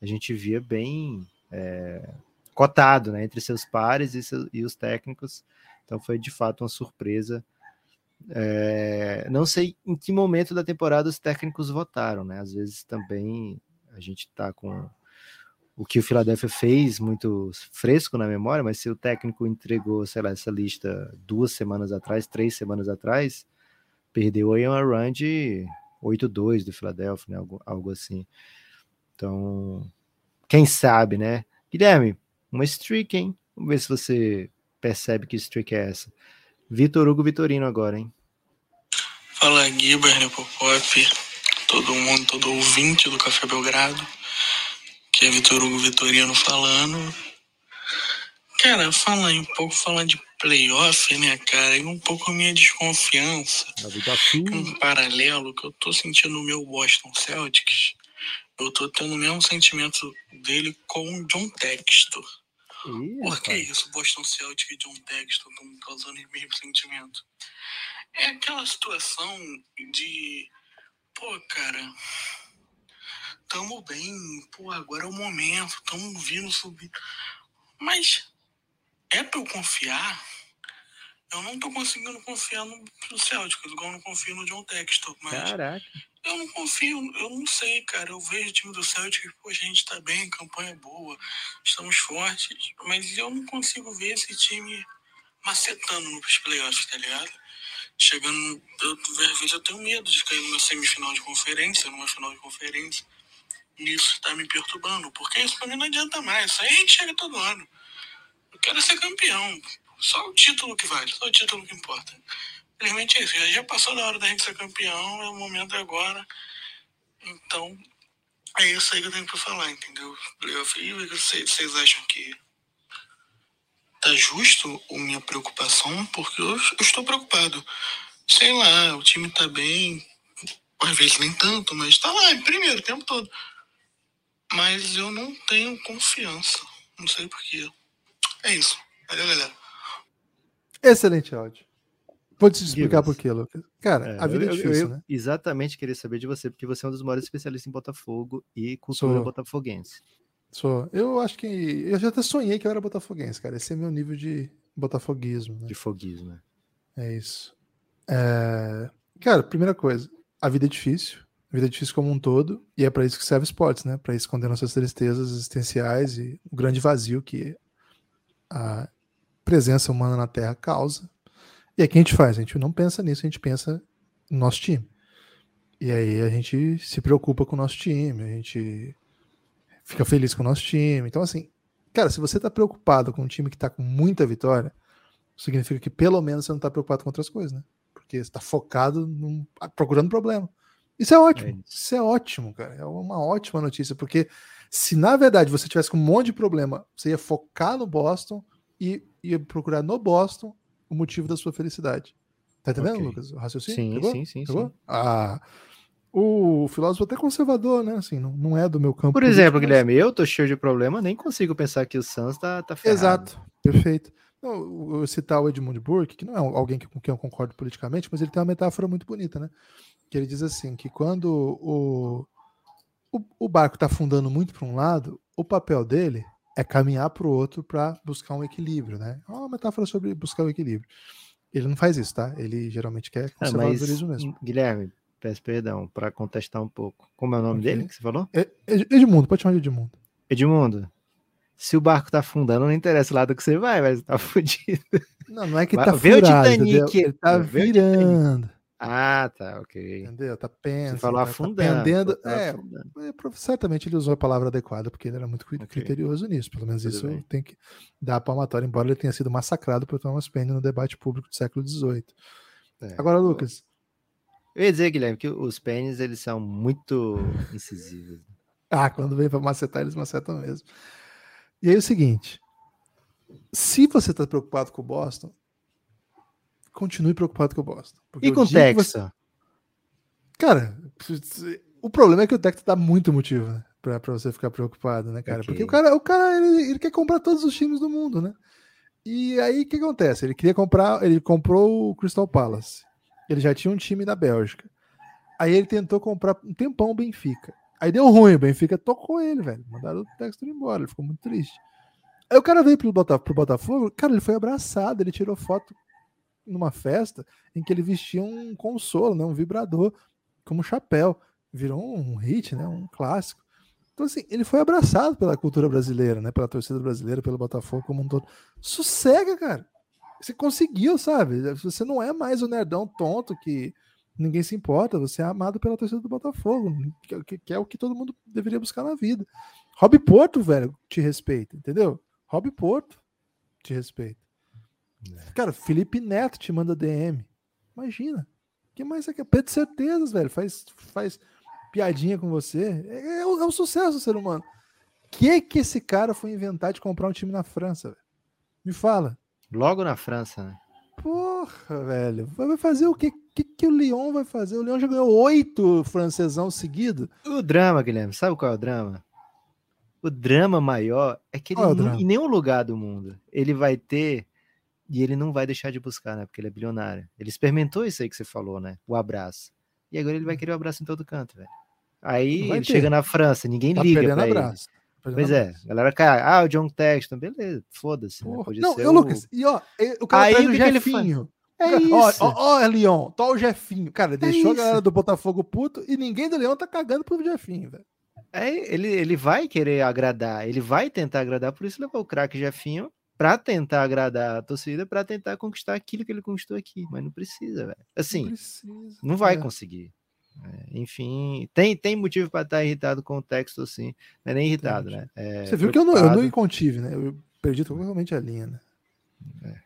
a gente via bem é, cotado, né, entre seus pares e, seus- e os técnicos. Então foi de fato uma surpresa. É, não sei em que momento da temporada os técnicos votaram, né? Às vezes também a gente tá com o que o Philadelphia fez muito fresco na memória, mas se o técnico entregou, sei lá, essa lista duas semanas atrás, três semanas atrás, perdeu aí uma run de 8-2 do Philadelphia, né? Algo, algo assim. Então, quem sabe, né? Guilherme, uma streak, hein? Vamos ver se você percebe que streak é essa. Vitor Hugo Vitorino agora, hein? Fala Guilherme Popop, todo mundo, todo ouvinte do Café Belgrado, que é Vitor Hugo Vitorino falando. Cara, falar um pouco, falar de playoff, né, cara, e um pouco a minha desconfiança, um paralelo que eu tô sentindo no meu Boston Celtics, eu tô tendo o mesmo sentimento dele com o John Textor. Ih, Por que isso, Boston Celtics e John Texton estão me causando o mesmo sentimento? É aquela situação de, pô, cara, tamo bem, pô, agora é o momento, tamo vindo subir. Mas é pra eu confiar, eu não tô conseguindo confiar no, no Celtic, igual eu não confio no John Textor, mas Caraca. eu não confio, eu não sei, cara. Eu vejo o time do Celtic, poxa, a gente tá bem, campanha boa, estamos fortes, mas eu não consigo ver esse time macetando nos playoffs, tá ligado? Chegando, eu, às vezes eu tenho medo de cair numa semifinal de conferência, numa final de conferência. E isso tá me perturbando, porque isso pra mim não adianta mais. Isso aí a gente chega todo ano. Eu quero ser campeão. Só o título que vale, só o título que importa. Infelizmente é isso. Já- passou da hora da gente ser campeão, é o momento agora. Então, é isso aí que eu tenho pra falar, entendeu? Playoff. Vocês vocês acham que tá justo a minha preocupação? Porque eu, eu estou preocupado. Sei lá, o time tá bem, às vezes nem tanto, mas tá lá, em primeiro o tempo todo. Mas eu não tenho confiança. Não sei porquê. É isso. Valeu, galera. Excelente áudio. Vou te explicar por quê, Lucas. Cara, É, a vida eu- é eu- difícil, eu né? Exatamente queria saber de você, porque você é um dos maiores especialistas em Botafogo e cultura Sou. botafoguense. Sou. Eu acho que. Eu já até sonhei que eu era botafoguense, cara. Esse é meu nível de botafoguismo, né? De foguismo, né? É isso. É, Cara, primeira coisa, a vida é difícil. Vida é difícil como um todo, e é para isso que serve esportes, né? Para esconder nossas tristezas existenciais e o grande vazio que a presença humana na Terra causa. E o que a gente faz? A gente não pensa nisso, a gente pensa no nosso time. E aí a gente se preocupa com o nosso time, a gente fica feliz com o nosso time. Então, assim, cara, se você tá preocupado com um time que tá com muita vitória, significa que pelo menos você não tá preocupado com outras coisas, né? Porque você tá focado num, procurando problema. Isso é ótimo. É isso. isso é ótimo, cara. É uma ótima notícia, porque se na verdade você tivesse com um monte de problema, você ia focar no Boston e ia procurar no Boston o motivo da sua felicidade. Tá entendendo, Ok. Lucas? O raciocínio? Sim, Pegou? sim, sim, Pegou? sim. Ah, o filósofo até conservador, né? Assim, não, não é do meu campo. Por político, exemplo, mas- Guilherme, eu tô cheio de problema, nem consigo pensar que o Suns tá, tá ferrado. Exato, perfeito. Eu eu citar o Edmund Burke, que não é alguém que- com quem eu concordo politicamente, mas ele tem uma metáfora muito bonita, né? Que ele diz assim, que quando o, o, o barco está afundando muito para um lado, o papel dele é caminhar para o outro para buscar um equilíbrio, né? É uma metáfora sobre buscar o equilíbrio. Ele não faz isso, tá? Ele geralmente quer Ah, mas, conservadorismo mesmo. Guilherme, peço perdão, para contestar um pouco. Como é o nome Ok. dele que você falou? Ed- Ed- Edmundo, pode chamar de Edmundo. Edmundo. Se o barco tá afundando, não interessa o lado que você vai, mas tá fudido. Não, não é que Vai- tá vê o furado, Titanic? Ele tá vê o Titanic. virando, Ah, tá, ok. entendeu? Tá pensa, Você falou tá, tá afundando. você falou É, afundando. É, certamente ele usou a palavra adequada, porque ele era muito criterioso nisso. Pelo menos Tudo isso bem. tem que dar a palmatória, embora ele tenha sido massacrado por Thomas Paine no debate público do século XVIII. É. Agora, Lucas, Eu ia dizer, Guilherme, que os pênis, eles são muito incisivos. ah, quando vem para macetar, eles macetam mesmo. E aí é o seguinte: se você está preocupado com o Boston, continue preocupado com o Boston. porque E com o Texas? você- Cara, o problema é que o Texas dá muito motivo, né? Pra, pra você ficar preocupado, né, cara? Porque Ok. o cara, o cara ele, ele quer comprar todos os times do mundo, né? E aí o que acontece? Ele queria comprar, ele comprou o Crystal Palace. Ele já tinha um time na Bélgica. Aí ele tentou comprar um tempão o Benfica. Aí deu ruim, o Benfica tocou ele, velho. Mandaram o Textor embora, ele ficou muito triste. Aí o cara veio pro Botafogo, cara, ele foi abraçado, ele tirou foto numa festa em que ele vestia um consolo, né, um vibrador, como chapéu. Virou um hit, né, um clássico. Então, assim, ele foi abraçado pela cultura brasileira, né, pela torcida brasileira, pelo Botafogo como um todo. Sossega, cara. Você conseguiu, sabe? Você não é mais o nerdão tonto que ninguém se importa. Você é amado pela torcida do Botafogo, que, é o que todo mundo deveria buscar na vida. Rob Porto, velho, te respeita, entendeu? Rob Porto te respeita. Cara, Felipe Neto te manda DM. Imagina. O que mais você quer? Pedro Certezas, velho. Faz, faz piadinha com você. É, é, um, é um sucesso, ser humano. que que esse cara foi inventar de comprar um time na França, velho? Me fala. Logo na França, né? Porra, velho. Vai fazer o quê? O que, que o Lyon vai fazer? O Lyon já ganhou oito francesão seguido. O drama, Guilherme, sabe qual é o drama? O drama maior é que ele é em nenhum lugar do mundo ele vai ter e ele não vai deixar de buscar, né? Porque ele é bilionário. Ele experimentou isso aí que você falou, né? O abraço. E agora ele vai querer o abraço em todo canto, velho. Aí ele ter. chega na França, ninguém Tá liga pra ele. abraço. Pois é, a galera cai. Ah, o John Texton, beleza, foda-se. Né? Não, eu, Lucas, e ó, o cara Aí, o o que que ele Jefinho. É Ó, isso. Ó, ó, Leon, tá o Jefinho. Cara, deixou a galera do Botafogo puto e ninguém do Leão tá cagando pro Jefinho, velho. É, ele, ele vai querer agradar, ele vai tentar agradar, por isso levou o craque Jefinho pra tentar agradar a torcida, pra tentar conquistar aquilo que ele conquistou aqui, mas não precisa, velho. Assim, Não precisa. não vai É. conseguir. É, enfim, tem, tem motivo pra estar irritado com o texto, sim. Não é nem irritado, Entendi. né? É Você viu que eu não, eu não preocupado. contive, né? Eu perdi totalmente a linha, né?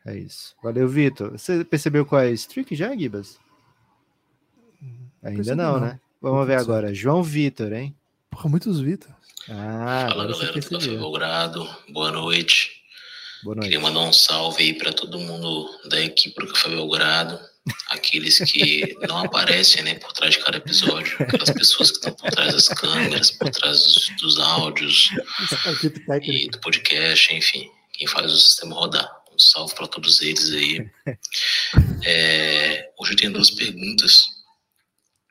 É, é isso. Valeu, Vitor. Você percebeu qual é a streak já, Gibas? Ainda não, não. né? Vamos ver agora. João Vitor, hein? Porra, muitos Vitor. Ah, Fala galera do Café percebeu. Belgrado, boa noite. Boa Queria noite. mandar um salve aí para todo mundo da equipe do Café Belgrado, aqueles que não aparecem né, por trás de cada episódio, aquelas pessoas que estão por trás das câmeras, por trás dos, dos áudios e do podcast, enfim, quem faz o sistema rodar. Um salve para todos eles aí. É, hoje eu tenho duas perguntas.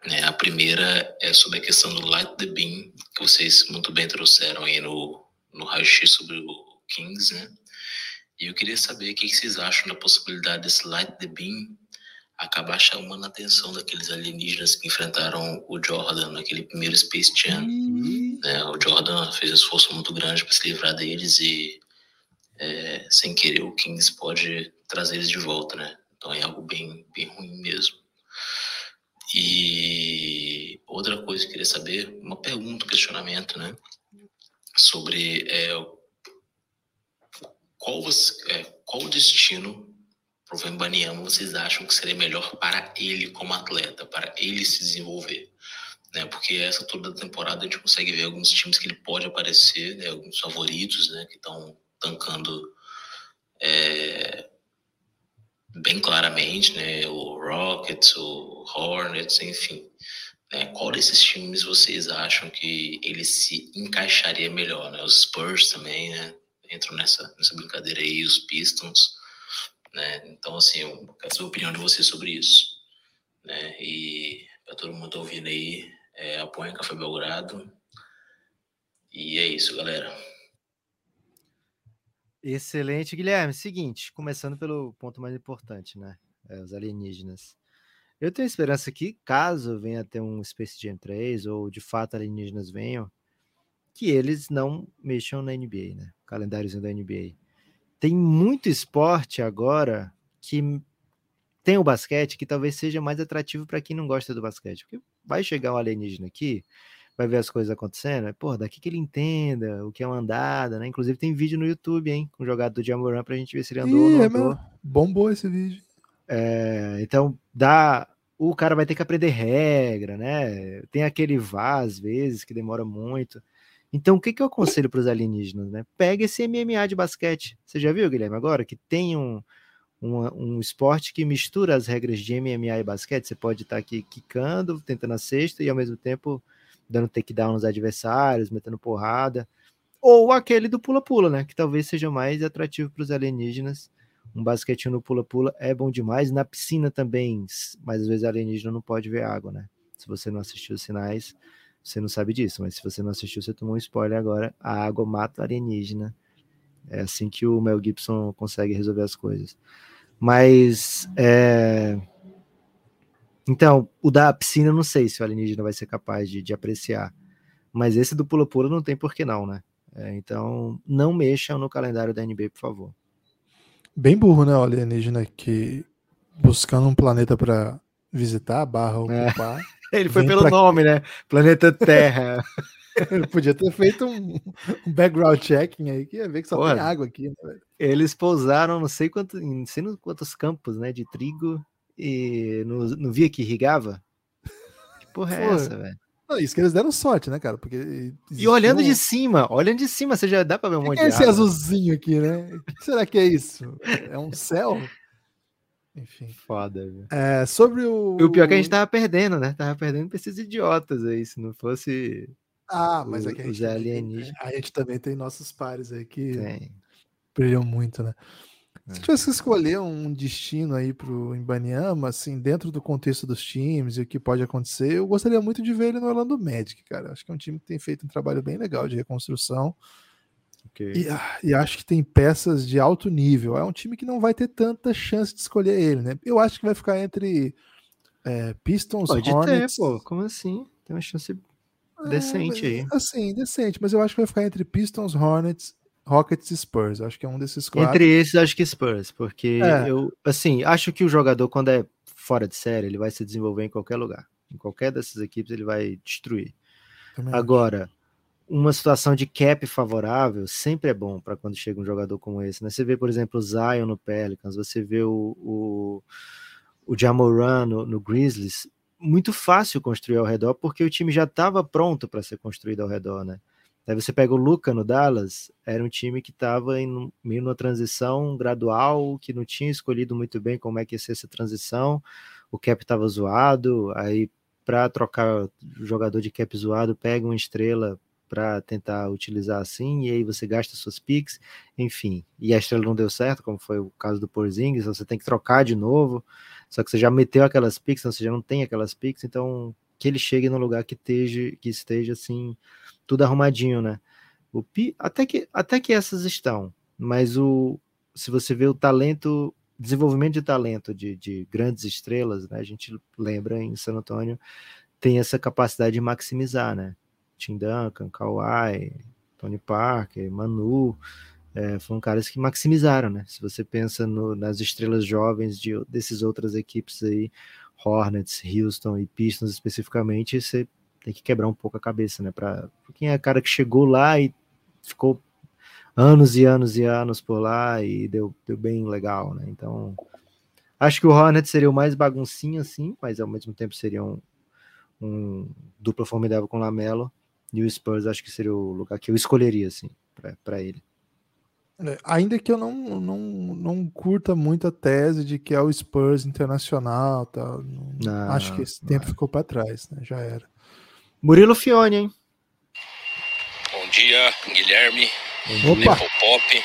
né? A primeira é sobre a questão do Light the Beam, que vocês muito bem trouxeram aí no, no raio-x sobre o Kings, né? E eu queria saber o que vocês acham da possibilidade desse Light the Beam acabar chamando a atenção daqueles alienígenas que enfrentaram o Jordan naquele primeiro Space Jam né? O Jordan fez um esforço muito grande para se livrar deles e, é, sem querer, o Kings pode trazer eles de volta, né? Então é algo bem, bem ruim mesmo. E outra coisa que eu queria saber, uma pergunta, um questionamento, né? Sobre é, qual, você- é, qual destino para o Vembanyama vocês acham que seria melhor para ele como atleta, para ele se desenvolver? né? Porque essa toda temporada a gente consegue ver alguns times que ele pode aparecer, né? Alguns favoritos, né? Que estão tancando é, bem claramente, né? O Rockets, o Hornets, enfim. né? Qual desses times vocês acham que ele se encaixaria melhor, né? Os Spurs também, né? Entram nessa, nessa brincadeira aí, os Pistons, né? Então, assim, eu quero saber a opinião de vocês sobre isso, né? E para todo mundo tá ouvindo aí, é, apoiem o Café Belgrado. E é isso, galera. Excelente, Guilherme. Seguinte, começando pelo ponto mais importante, né? É, os alienígenas. Eu tenho esperança que, caso venha ter um Space Jam 3, ou de fato alienígenas venham, que eles não mexam na NBA, né? Calendáriozinho da NBA. Tem muito esporte agora que tem o basquete que talvez seja mais atrativo para quem não gosta do basquete. Porque vai chegar um alienígena aqui, vai ver as coisas acontecendo, é, pô, daqui que ele entenda o que é uma andada, né? Inclusive tem vídeo no YouTube, hein? Com o jogado do Jamoran pra gente ver se ele andou ou Ih, não é andou. Bombou esse vídeo. É, então, dá. O cara vai ter que aprender regra, né? Tem aquele vá, às vezes, que demora muito. Então, o que, que eu aconselho para os alienígenas, né? Pega esse MMA de basquete. Você já viu, Guilherme, agora? Que tem um, um, um esporte que mistura as regras de MMA e basquete. Você pode estar aqui quicando, tentando a cesta e, ao mesmo tempo, dando takedown nos adversários, metendo porrada. Ou aquele do pula-pula, né? Que talvez seja mais atrativo para os alienígenas um basquetinho no pula-pula é bom demais. Na piscina também, mas às vezes alienígena não pode ver água, né? Se você não assistiu os sinais, você não sabe disso. Mas se você não assistiu, você tomou um spoiler agora. A água mata o alienígena. É assim que o Mel Gibson consegue resolver as coisas. Mas, é... então, o da piscina, não sei se o alienígena vai ser capaz de, de apreciar. Mas esse do pula-pula não tem por que não, né? É, então, não mexam no calendário da NBA, por favor. Bem burro, né, o alienígena que buscando um planeta pra visitar, barra É. Ele foi Vem pelo pra- nome, né? Planeta Terra. Ele podia ter feito um, um background checking aí, que ia ver que só Porra. tem água aqui, né? Eles pousaram não sei quanto, em não sei quantos campos, né, de trigo e não, não via que irrigava? Que porra é Porra. essa, velho? Não, isso que eles deram sorte, né, cara? Porque E olhando de existiu cima, olhando de cima, você já dá pra ver um um- O monte que é de esse água. azulzinho aqui, né? O que será que é isso? É um céu? Enfim. Foda, velho. É, sobre o. E o pior é que a gente tava perdendo, né? Tava perdendo pra esses idiotas aí, se não fosse Ah, mas é que a gente, os também tem, alienígenas. a gente também tem nossos pares aí que Tem. brilham muito, né? Se tivesse que escolher um destino aí pro Imbaniama, assim, dentro do contexto dos times e o que pode acontecer, eu gostaria muito de ver ele no Orlando Magic, cara. Acho que é um time que tem feito um trabalho bem legal de reconstrução. E, ah, e acho que tem peças de alto nível. É um time que não vai ter tanta chance de escolher ele, né? Eu acho que vai ficar entre é, Pistons, Pode Hornets. ter, pô. Como assim? Tem uma chance decente aí. Assim, decente, mas eu acho que vai ficar entre Pistons, Hornets, Rockets e Spurs. Acho que é um desses quatro. Entre esses, acho que Spurs, porque É. eu, assim, acho que o jogador, quando é fora de série, ele vai se desenvolver em qualquer lugar. Em qualquer dessas equipes, ele vai destruir. Também acho. Agora, uma situação de cap favorável sempre é bom para quando chega um jogador como esse. Né? Você vê, por exemplo, o Zion no Pelicans, você vê o, o, o Jamoran no, no Grizzlies. Muito fácil construir ao redor, porque o time já estava pronto para ser construído ao redor, né? Aí você pega o Luca no Dallas, era um time que estava meio numa transição gradual, que não tinha escolhido muito bem como é que ia ser essa transição. O cap estava zoado, aí para trocar jogador de cap zoado, pega uma estrela para tentar utilizar assim, e aí você gasta suas picks, enfim. E a estrela não deu certo, como foi o caso do Porzingis, você tem que trocar de novo, só que você já meteu aquelas picks, então você já não tem aquelas picks, então que ele chegue num lugar que esteja, que esteja assim, tudo arrumadinho, né? O Pi, até que até que essas estão, mas o se você vê o talento, desenvolvimento de talento de, de grandes estrelas, né? A gente lembra em San Antônio tem essa capacidade de maximizar, né? Tim Duncan, Kawhi, Tony Parker, Manu, é, foram caras que maximizaram, né? Se você pensa no, nas estrelas jovens de desses outras equipes aí, Hornets, Houston e Pistons especificamente, você tem que quebrar um pouco a cabeça, né? Para quem é cara que chegou lá e ficou anos e anos e anos por lá e deu, deu bem legal, né? Então, acho que o Hornets seria o mais baguncinho, assim, mas ao mesmo tempo seria um, um dupla formidável com o Lamelo. E o Spurs acho que seria o lugar que eu escolheria, assim, para ele. É, Ainda que eu não, não, não curta muito a tese de que é o Spurs internacional, não- Não, acho que esse tempo ficou para trás, né? Já era. Murilo Fione, hein? Bom dia, Guilherme. Opa! Pop.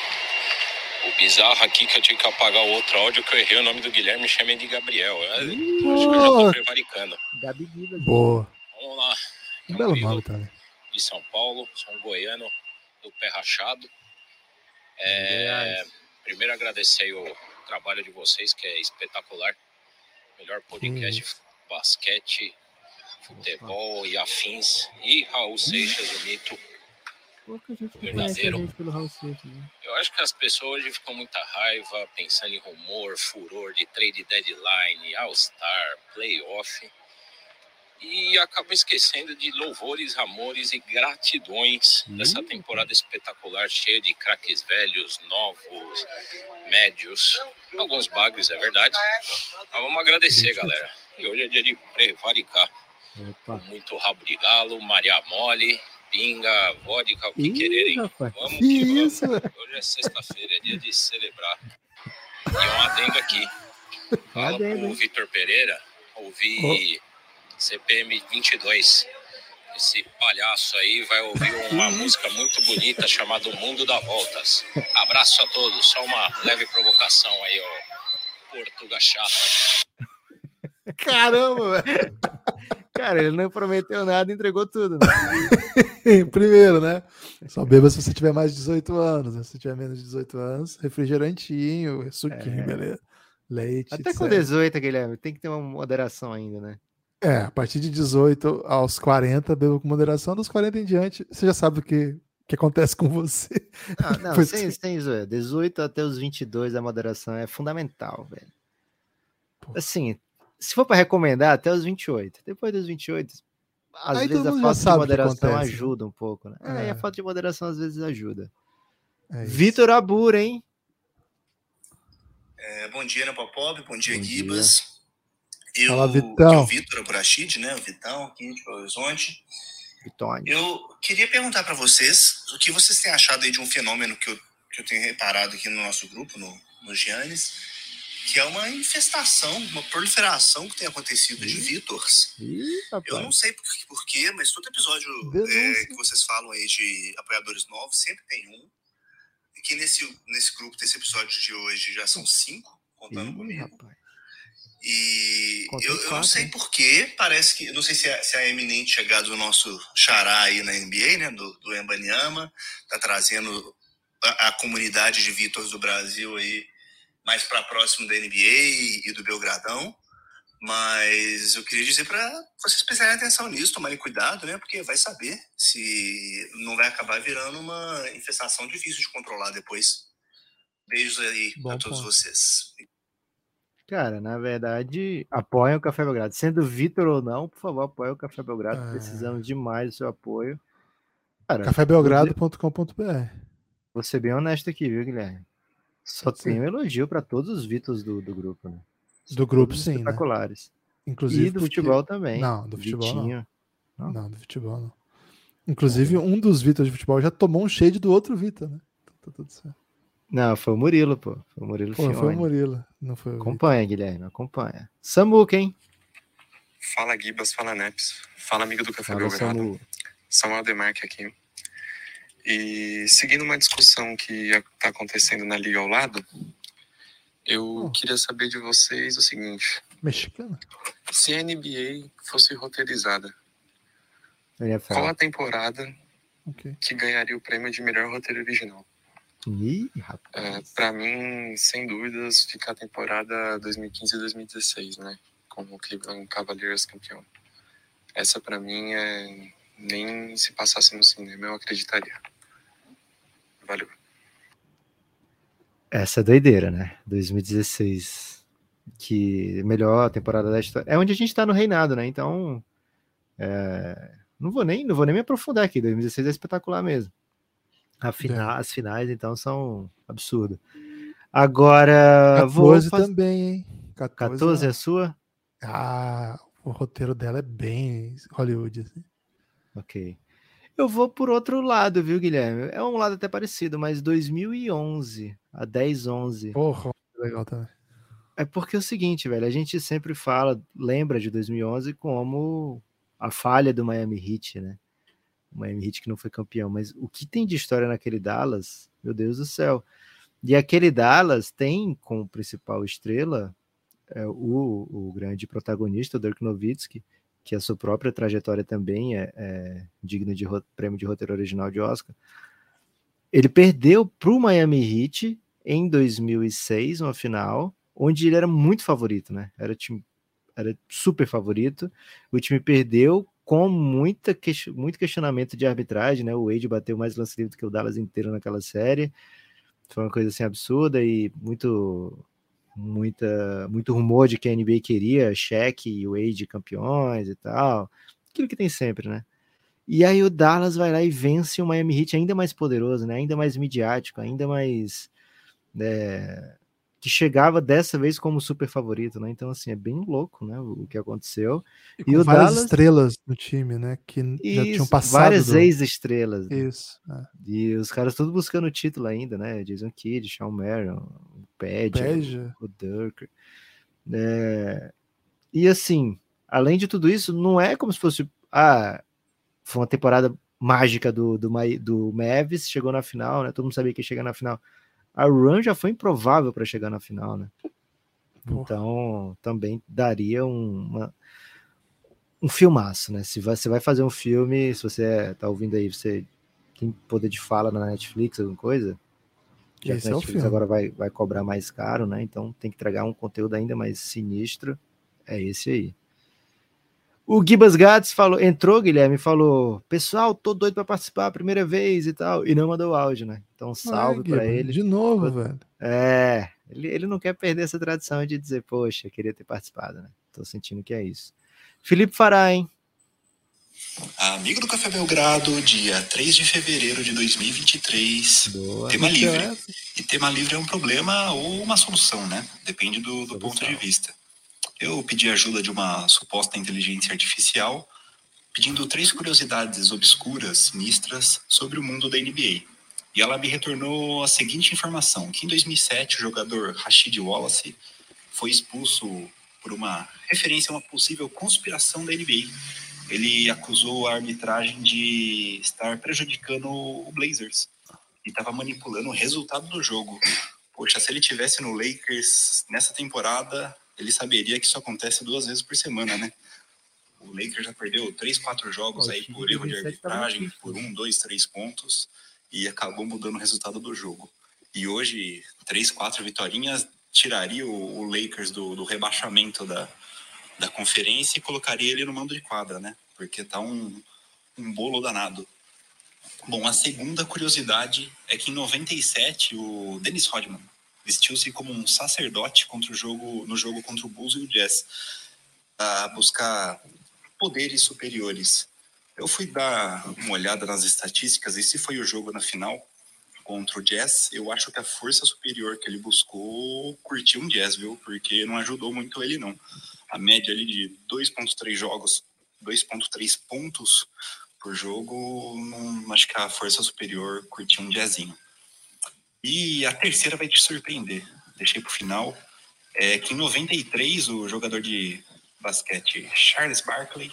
O bizarro aqui que eu tive que apagar o outro áudio que eu errei o nome do Guilherme, chamei de Gabriel. Eu acho que eu já tô prevaricando. Gabi Guida. Boa. Vamos lá. Um belo nome também. De São Paulo, sou um goiano do pé rachado. É, primeiro agradecer o trabalho de vocês, que é espetacular. Melhor podcast de basquete, futebol e afins. E Raul Seixas, o mito. Pouca gente Verdadeiro. gente pelo Raul Seixas, né? Eu acho que as pessoas hoje ficam muita raiva pensando em rumor, furor de trade deadline, All-Star, playoff. E acabam esquecendo de louvores, amores e gratidões dessa temporada espetacular, cheia de craques velhos, novos, médios, alguns bagres, é verdade. Mas vamos agradecer, galera. E hoje é dia de prevaricar. Opa. Muito rabo de galo, Maria Mole, pinga, vodka, o que Ih, quererem. rapaz. Vamos Que vamos. Hoje é sexta-feira, é dia de celebrar. E um adendo aqui. Fala pro hein? Vitor Pereira, ouvi CPM 22. Esse palhaço aí vai ouvir uma música muito bonita chamada O Mundo dá Voltas. Abraço a todos. Só uma leve provocação aí, ó. Portuga chato. Caramba, velho. Cara, ele não prometeu nada, entregou tudo, né? Primeiro, né? Só beba se você tiver mais de 18 anos. né? Se você tiver menos de 18 anos, refrigerantinho, suquinho, É. beleza. Leite. Até com etc. 18, Guilherme, tem que ter uma moderação ainda, né? É, a partir de 18 aos 40, beba com moderação. Dos 40 em diante, você já sabe o que, que acontece com você. Não, não Depois sem, que- sem zoeira. 18 até os 22 a moderação é fundamental, velho. Assim, se for para recomendar, até os 28. Depois dos 28, às Aí vezes a falta de moderação ajuda um pouco, né? É, e É. a falta de moderação às vezes ajuda. É. Vitor Abur, hein? É, bom dia, né, Popov? Bom dia, Bom dia. Eu, Fala, Vitão. eu, Vitor Aburachid, né? O Vitão, aqui de Belo Horizonte. Vitônio. Eu queria perguntar para vocês o que vocês têm achado aí de um fenômeno que eu, que eu tenho reparado aqui no nosso grupo, no, no Giannis, que é uma infestação, uma proliferação que tem acontecido de Vitors. Eu não sei por, por mas todo episódio é, que vocês falam aí de apoiadores novos, sempre tem um que nesse, nesse grupo, desse episódio de hoje, já são cinco, contando Ih, comigo. rapaz. E eu, eu não sei porquê, parece que. Não sei se é, se é a eminente chegada do nosso xará aí na NBA, né? Do, do Embanyama, tá trazendo a, a comunidade de Vítors do Brasil aí mais para próximo da NBA e, e do Belgradão. Mas eu queria dizer para vocês prestarem atenção nisso, tomarem cuidado, né? Porque vai saber se não vai acabar virando uma infestação difícil de controlar depois. Beijos aí Bom para todos ponto. vocês. Cara, na verdade, apoiem o Café Belgrado. Sendo Vitor ou não, por favor, apoiem o Café Belgrado. É. Precisamos demais do seu apoio. Cafébelgrado.com.br. vou ser bem honesto aqui, viu, Guilherme? Só Sim. tenho elogio para todos os Vitors do, do grupo, né? Do grupo, sim, né? espetaculares. Inclusive e do porque- futebol também. Não, do futebol não. Vitinho. Não, do futebol não. Inclusive, um dos Vitors de futebol já tomou um shade do outro Vitor, né? Então tá tudo certo. Não, foi o Murilo, pô. Foi o Murilo Pô, foi o. Murilo, não foi o. Acompanha, Guilherme, acompanha. Samuca, hein? Fala Gibas, fala Neps, fala amigo do Café Fala, Belgrado, Samu. Samuel Demarque aqui. E seguindo uma discussão que está acontecendo na liga ao lado, eu queria saber de vocês o seguinte: Mexicano? se a NBA fosse roteirizada, qual a temporada Ok. que ganharia o prêmio de melhor roteiro original? Ih, rapaz. É, para mim, sem dúvidas, fica a temporada 2015-2016, né? Com o Cleveland Cavaliers campeão. Essa, para mim, é nem se passasse no cinema eu acreditaria. Valeu. Essa é doideira, né? 2016. Que melhor temporada da história. É onde a gente tá no reinado, né? Então. é, Não, vou nem, não vou nem me aprofundar aqui. 2016 é espetacular mesmo. Fina- As finais, então, são absurdas. Agora. vou 14 faz- também, hein? 14, 14 é é- a sua? Ah, o roteiro dela é bem Hollywood. Assim. Ok. Eu vou por outro lado, viu, Guilherme? É um lado até parecido, mas 2011, a 10, 11. Porra, legal também. É porque é o seguinte, velho, a gente sempre fala, lembra de 2011 como a falha do Miami Heat, né? O Miami Heat que não foi campeão, mas o que tem de história naquele Dallas, meu Deus do céu. E aquele Dallas tem como principal estrela é, o, o grande protagonista, o Dirk Nowitzki, que a sua própria trajetória também é, é digna de prêmio de roteiro original de Oscar. Ele perdeu para o Miami Heat em 2006, uma final, onde ele era muito favorito, né? Era, time, era super favorito. O time perdeu com muita que, muito questionamento de arbitragem, né? O Wade bateu mais lance livre do que o Dallas inteiro naquela série. Foi uma coisa assim absurda e muito muita muito rumor de que a NBA queria Shaq e Wade campeões e tal. Aquilo que tem sempre, né? E aí o Dallas vai lá e vence o Miami Heat ainda mais poderoso, né? Ainda mais midiático, ainda mais né, que chegava dessa vez como super favorito, né? Então assim, é bem louco, né, o que aconteceu. E, E, o várias Dallas estrelas no time, né? Que já tinham Isso, passado. várias do- ex-estrelas. né? Isso. é. E os caras todos buscando o título ainda, né? Jason Kidd, Sean Marion, o Pedja, Pedja. o. É, E assim, além de tudo isso, não é como se fosse. Ah, foi uma temporada mágica do, do, do Mavis, chegou na final, né? Todo mundo sabia que ia chegar na final. A run já foi improvável para chegar na final, né? Então, também daria um, uma, um filmaço, né? Se você vai fazer um filme, se você é- tá ouvindo aí, você tem poder de fala na Netflix, alguma coisa, já que Esse a é o Netflix filme. agora vai, vai cobrar mais caro, né? Então tem que entregar um conteúdo ainda mais sinistro. É esse aí. O Gibas Gats falou, entrou, Guilherme, e falou: Pessoal, tô doido para participar a primeira vez e tal. E não mandou áudio, né? Então, salve para ele. De novo, velho. É, ele, ele não quer perder essa tradição de dizer, poxa, queria ter participado, né? Tô sentindo que é isso. Felipe Fará, hein? Amigo do Café Belgrado, dia 3 de fevereiro de 2023. Boa. Tema livre. essa? E tema livre é um problema ou uma solução, né? Depende do, do ponto de vista. Eu pedi ajuda de uma suposta inteligência artificial, pedindo três curiosidades obscuras, sinistras, sobre o mundo da NBA. E ela me retornou a seguinte informação: que em 2007 o jogador Rashid Wallace foi expulso por uma referência a uma possível conspiração da NBA. Ele acusou a arbitragem de estar prejudicando o Blazers. e estava manipulando o resultado do jogo. Poxa, se ele tivesse no Lakers nessa temporada, ele saberia que isso acontece duas vezes por semana, né? O Lakers já perdeu três, quatro jogos aí por erro de arbitragem, por um, dois, três pontos, e acabou mudando o resultado do jogo. E hoje, três, quatro vitórias tiraria o, o Lakers do, do, rebaixamento da, da conferência e colocaria ele no mando de quadra, né? Porque tá um, um bolo danado. Bom, a segunda curiosidade é que em 97 o Dennis Rodman vestiu-se como um sacerdote contra o jogo no jogo contra o Bulls e o Jazz a buscar poderes superiores. Eu fui dar uma olhada nas estatísticas e se foi o jogo na final contra o Jazz, eu acho que a força superior que ele buscou curtiu um Jazz, viu? Porque não ajudou muito ele não. A média ali de 2.3 jogos, 2.3 pontos por jogo, não, acho que a força superior curtiu um Jazzinho. E a terceira vai te surpreender. Deixei para o final. É que em 93 o jogador de basquete Charles Barkley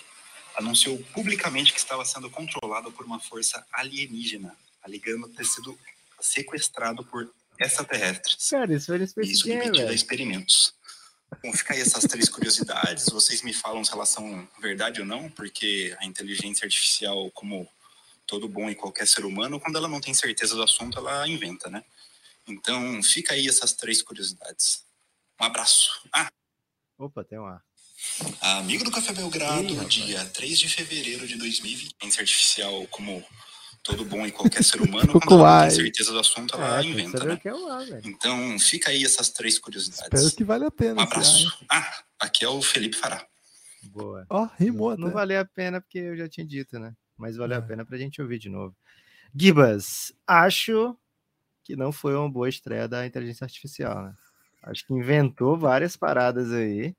anunciou publicamente que estava sendo controlado por uma força alienígena, alegando ter sido sequestrado por extraterrestres. Cara, isso foi Space Isso submetido a experimentos. Bom, fica aí essas três curiosidades. Vocês me falam se elas são verdade ou não, porque a inteligência artificial, como todo bom e qualquer ser humano, quando ela não tem certeza do assunto, ela inventa, né? Então, fica aí essas três curiosidades. Um abraço. Ah! Opa, tem um ar. Amigo do Café Belgrado, Ih, dia 3 de fevereiro de 2020, inteligência artificial, como todo bom e qualquer ser humano, quando ela tem certeza do assunto, ela é, inventa, né? É lá, então, fica aí essas três curiosidades. Espero que vale a pena. Um abraço. Ah, aqui é o Felipe Fará. Boa. Ó, oh, rimou Não, não valeu a pena porque eu já tinha dito, né? Mas valeu é. a pena pra gente ouvir de novo. Gibas, acho que não foi uma boa estreia da inteligência artificial, né? Acho que inventou várias paradas aí.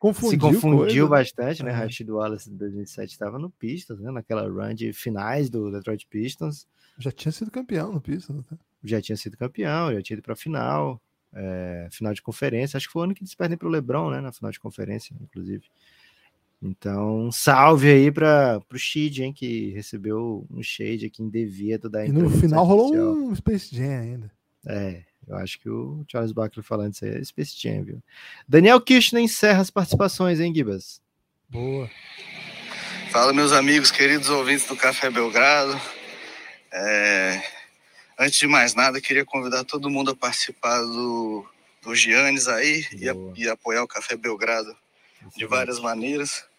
Confundiu se confundiu coisa, bastante, né? É. Rashid Wallace em 2007 estava no Pistons, né? Naquela run de finais do Detroit Pistons. Já tinha sido campeão no Pistons, né? Já tinha sido campeão, já tinha ido para a final, é, final de conferência. Acho que foi o ano que eles perdem para o LeBron, né? Na final de conferência, inclusive. Então, salve aí para o Shid, hein, que recebeu um shade aqui indevido da E no final rolou um Space Jam ainda. É, eu acho que o Charles Barkley falando isso aí é Space Jam, viu? Daniel Kirchner encerra as participações, hein, Gibas? Boa. Fala, meus amigos, queridos ouvintes do Café Belgrado. É... Antes de mais nada, queria convidar todo mundo a participar do, do Giannis aí e, a, e apoiar o Café Belgrado de várias maneiras.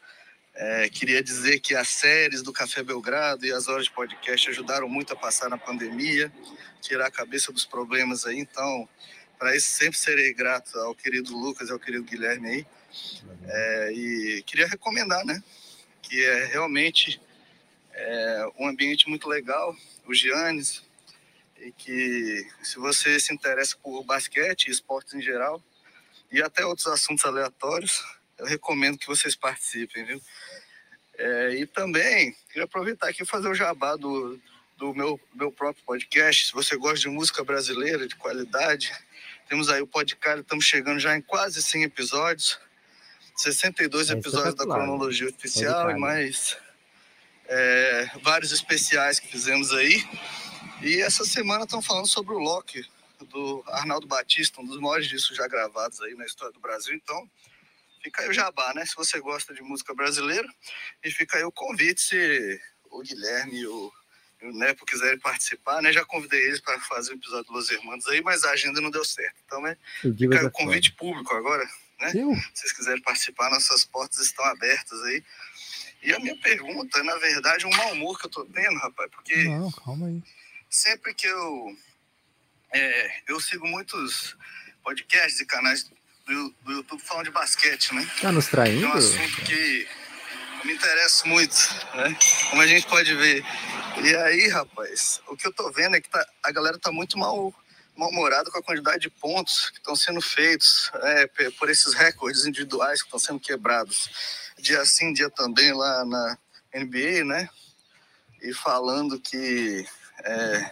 É, queria dizer que as séries do Café Belgrado e as horas de podcast ajudaram muito a passar na pandemia, tirar a cabeça dos problemas aí. Então, para isso, sempre serei grato ao querido Lucas e ao querido Guilherme aí. É, e queria recomendar, né? Que é realmente é, um ambiente muito legal, o Giannis, e que se você se interessa por basquete e esportes em geral, e até outros assuntos aleatórios, eu recomendo que vocês participem, viu? É, e também queria aproveitar aqui e fazer o jabá do, do meu, meu próprio podcast. Se você gosta de música brasileira de qualidade, temos aí o podcast, estamos chegando já em quase 100 episódios, 62 é episódios da cronologia oficial e mais é, vários especiais que fizemos aí. E essa semana estão falando sobre o Loki, do Arnaldo Batista, um dos maiores discos já gravados aí na história do Brasil. Então, fica aí o jabá, né? Se você gosta de música brasileira. E fica aí o convite, se o Guilherme e o, e o Nepo quiserem participar, né? Já convidei eles para fazer o episódio do Los Hermanos aí, mas a agenda não deu certo. Então, né? Fica aí o convite público agora, né? Se vocês quiserem participar, nossas portas estão abertas aí. E a minha pergunta, na verdade, é um mau humor que eu tô tendo, rapaz, porque. Não, calma aí. Sempre que eu. É, eu sigo muitos podcasts e canais do, do YouTube falando de basquete, né? Tá nos traindo? É um assunto que me interessa muito, né? Como a gente pode ver. E aí, rapaz, o que eu tô vendo é que tá, a galera tá muito mal mal-humorada com a quantidade de pontos que estão sendo feitos é, por esses recordes individuais que estão sendo quebrados. Dia sim, dia também lá na NBA, né? E falando que é,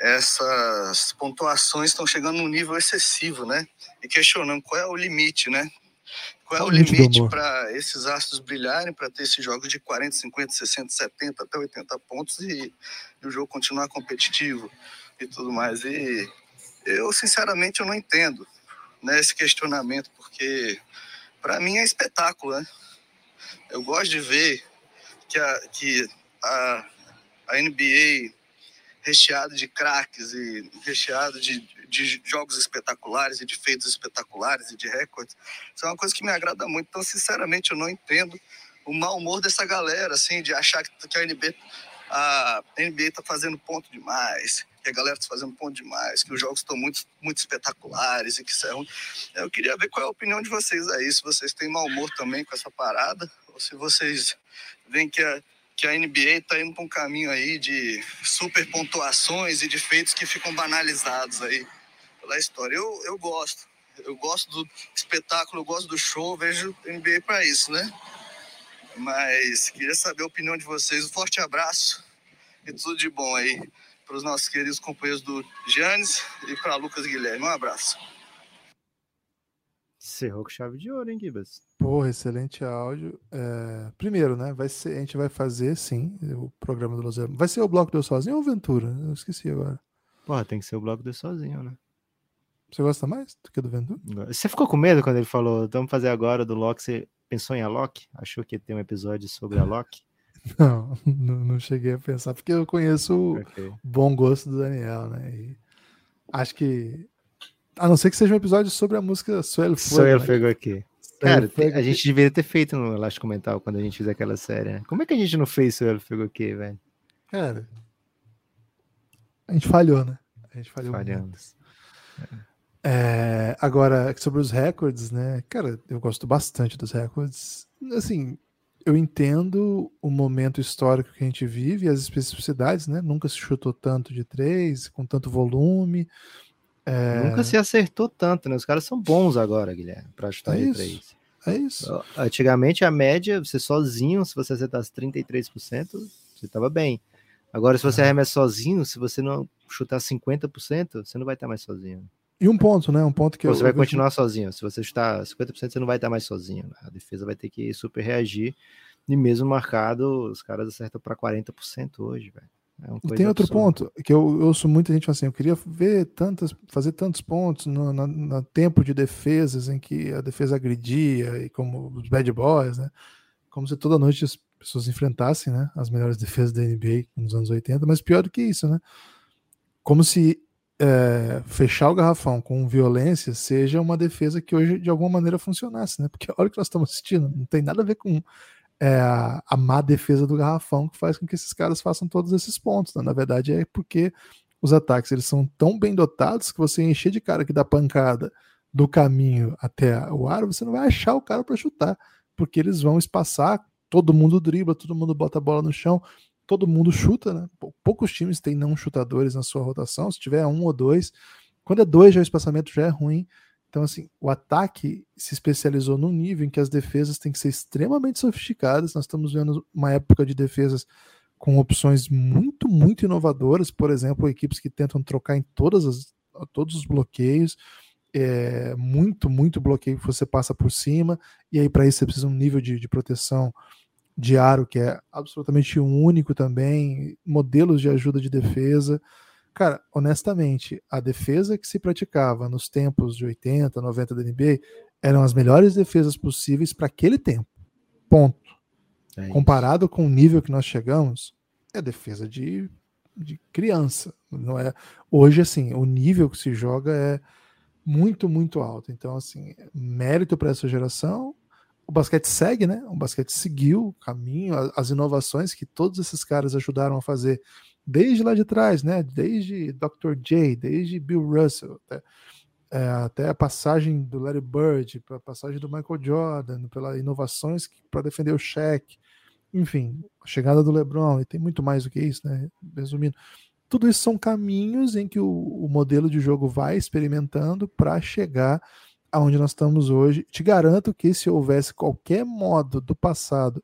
essas pontuações estão chegando num nível excessivo, né? Questionando qual é o limite, né? Qual é o Limite do limite para esses astros brilharem, para ter esses jogos de 40, 50, 60, 70, até 80 pontos e, e o jogo continuar competitivo e tudo mais? E eu, sinceramente, eu não entendo né, esse questionamento, porque para mim é espetáculo, né? Eu gosto de ver que a, que a, a NBA recheada de craques e recheado de, de jogos espetaculares e de feitos espetaculares e de recordes. Isso é uma coisa que me agrada muito. Então, sinceramente, eu não entendo o mau humor dessa galera, assim, de achar que, que a NBA a NBA tá fazendo ponto demais, que a galera tá fazendo ponto demais, que os jogos estão muito, muito espetaculares e que isso é ruim. Eu queria ver qual é a opinião de vocês aí, se vocês têm mau humor também com essa parada, ou se vocês veem que a, que a NBA tá indo para um caminho aí de super pontuações e de feitos que ficam banalizados aí pela história. Eu, eu gosto. Eu gosto do espetáculo, eu gosto do show, vejo NBA para isso, né? Mas queria saber a opinião de vocês. Um forte abraço e tudo de bom aí para os nossos queridos companheiros do Giannis e para Lucas Guilherme. Um abraço. Cerrou com chave de ouro, hein, Gibas? Porra, excelente áudio. É, primeiro, né? Vai ser, a gente vai fazer, sim, o programa do Los Hermanos. Vai ser o bloco do Sozinho ou Ventura? Eu esqueci agora. Porra, tem que ser o bloco do sozinho, né? Você gosta mais do que do Ventura? Você ficou com medo quando ele falou, vamos fazer agora do Loki? Você pensou em Alok? Achou que ter um episódio sobre Alok? Não, não, não cheguei a pensar, porque eu conheço o Ok. bom gosto do Daniel, né? E acho que. A não ser que seja um episódio sobre a música Suelo Fuego. Só ele né? pegou aqui. Cara, a gente deveria ter feito no Elástico Mental quando a gente fez aquela série, né? Como é que a gente não fez Só ele pegou aqui, velho? Cara, a gente falhou, né? A gente falhou muito. Falhamos. É, agora, sobre os recordes, né? Cara, eu gosto bastante dos recordes. Assim, eu entendo o momento histórico que a gente vive e as especificidades, né? Nunca se chutou tanto de três, com tanto volume. É, Nunca se acertou tanto, né? Os caras são bons agora, Guilherme, pra chutar É de isso. três. É isso. Antigamente a média, você sozinho, se você acertasse 33%, você tava bem. Agora, se você arremessa sozinho, se você não chutar 50%, você não vai estar mais sozinho. E um ponto, né? Um ponto que eu, você vai eu vejo- continuar sozinho. Se você chutar 50%, você não vai estar mais sozinho. A defesa vai ter que super reagir. E mesmo marcado, os caras acertam para 40% hoje, velho. É E tem outro absurda. ponto que eu eu ouço muita gente falando assim, eu queria ver tantas, fazer tantos pontos no, na- no tempo de defesas em que a defesa agredia e como os bad boys, né? Como se toda noite as pessoas enfrentassem, né? As melhores defesas da NBA nos anos 80, mas pior do que isso, né? Como se é, fechar o garrafão com violência seja uma defesa que hoje de alguma maneira funcionasse, né? Porque olha o que nós estamos assistindo, não tem nada a ver com é, a, má defesa do garrafão que faz com que esses caras façam todos esses pontos. né? Na verdade, é porque os ataques eles são tão bem dotados que você encher de cara que dá pancada do caminho até o aro, você não vai achar o cara para chutar, porque eles vão espaçar, todo mundo dribla, todo mundo bota a bola no chão, todo mundo chuta, né? Pou- Poucos times têm não chutadores na sua rotação, se tiver um ou dois, quando é dois já o espaçamento já é ruim. Então, assim, o ataque se especializou num nível em que as defesas têm que ser extremamente sofisticadas. Nós estamos vendo uma época de defesas com opções muito, muito inovadoras. Por exemplo, equipes que tentam trocar em todas as, todos os bloqueios. É, muito, muito bloqueio que você passa por cima. E aí, para isso, você precisa um nível de, de proteção de aro que é absolutamente único também. Modelos de ajuda de defesa. Cara, honestamente, a defesa que se praticava nos tempos de 80, 90 da NBA eram as melhores defesas possíveis para aquele tempo. Ponto. É Comparado com o nível que nós chegamos, é defesa de, de criança. Não é hoje assim, o nível que se joga é muito, muito alto. Então, assim, mérito para essa geração. O basquete segue, né? O basquete seguiu o caminho, as inovações que todos esses caras ajudaram a fazer desde lá de trás, né? Desde Dr. J, desde Bill Russell, até, é, até a passagem do Larry Bird, a passagem do Michael Jordan, pelas inovações para defender o Shaq, enfim, a chegada do LeBron, e tem muito mais do que isso, né? Resumindo, tudo isso são caminhos em que o, o modelo de jogo vai experimentando para chegar aonde nós estamos hoje. Te garanto que se houvesse qualquer modo do passado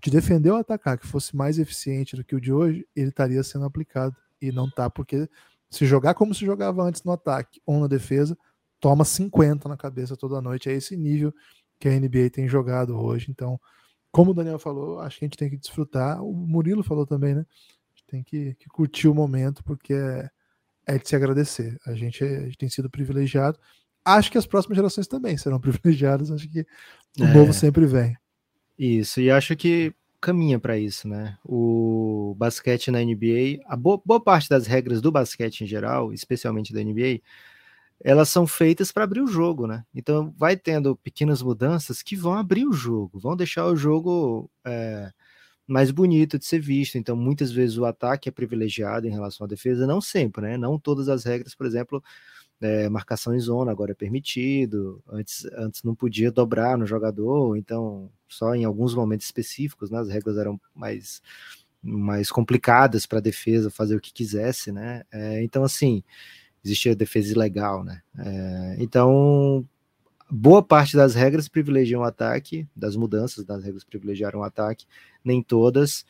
de defender ou atacar que fosse mais eficiente do que o de hoje, ele estaria sendo aplicado. E não tá, porque se jogar como se jogava antes no ataque ou na defesa, toma 50 na cabeça toda noite. É esse nível que a NBA tem jogado hoje. Então, como o Daniel falou, acho que a gente tem que desfrutar. O Murilo falou também, né? A gente tem que, que curtir o momento, porque é, é de se agradecer. A gente, a gente tem sido privilegiado. Acho que as próximas gerações também serão privilegiadas. Acho que o é, novo sempre vem. Isso, e acho que caminha para isso, né? O basquete na NBA, a boa, boa parte das regras do basquete em geral, especialmente da NBA, elas são feitas para abrir o jogo, né? Então vai tendo pequenas mudanças que vão abrir o jogo, vão deixar o jogo é, mais bonito de ser visto. Então muitas vezes o ataque é privilegiado em relação à defesa, não sempre, né? Não todas as regras, por exemplo, é, marcação em zona agora é permitido. Antes, antes não podia dobrar no jogador, então só em alguns momentos específicos, né? As regras eram mais mais complicadas para a defesa fazer o que quisesse, né? É, então assim existia defesa ilegal, né? É, então, boa parte das regras privilegiam o ataque, das mudanças das regras privilegiaram o ataque, nem todas.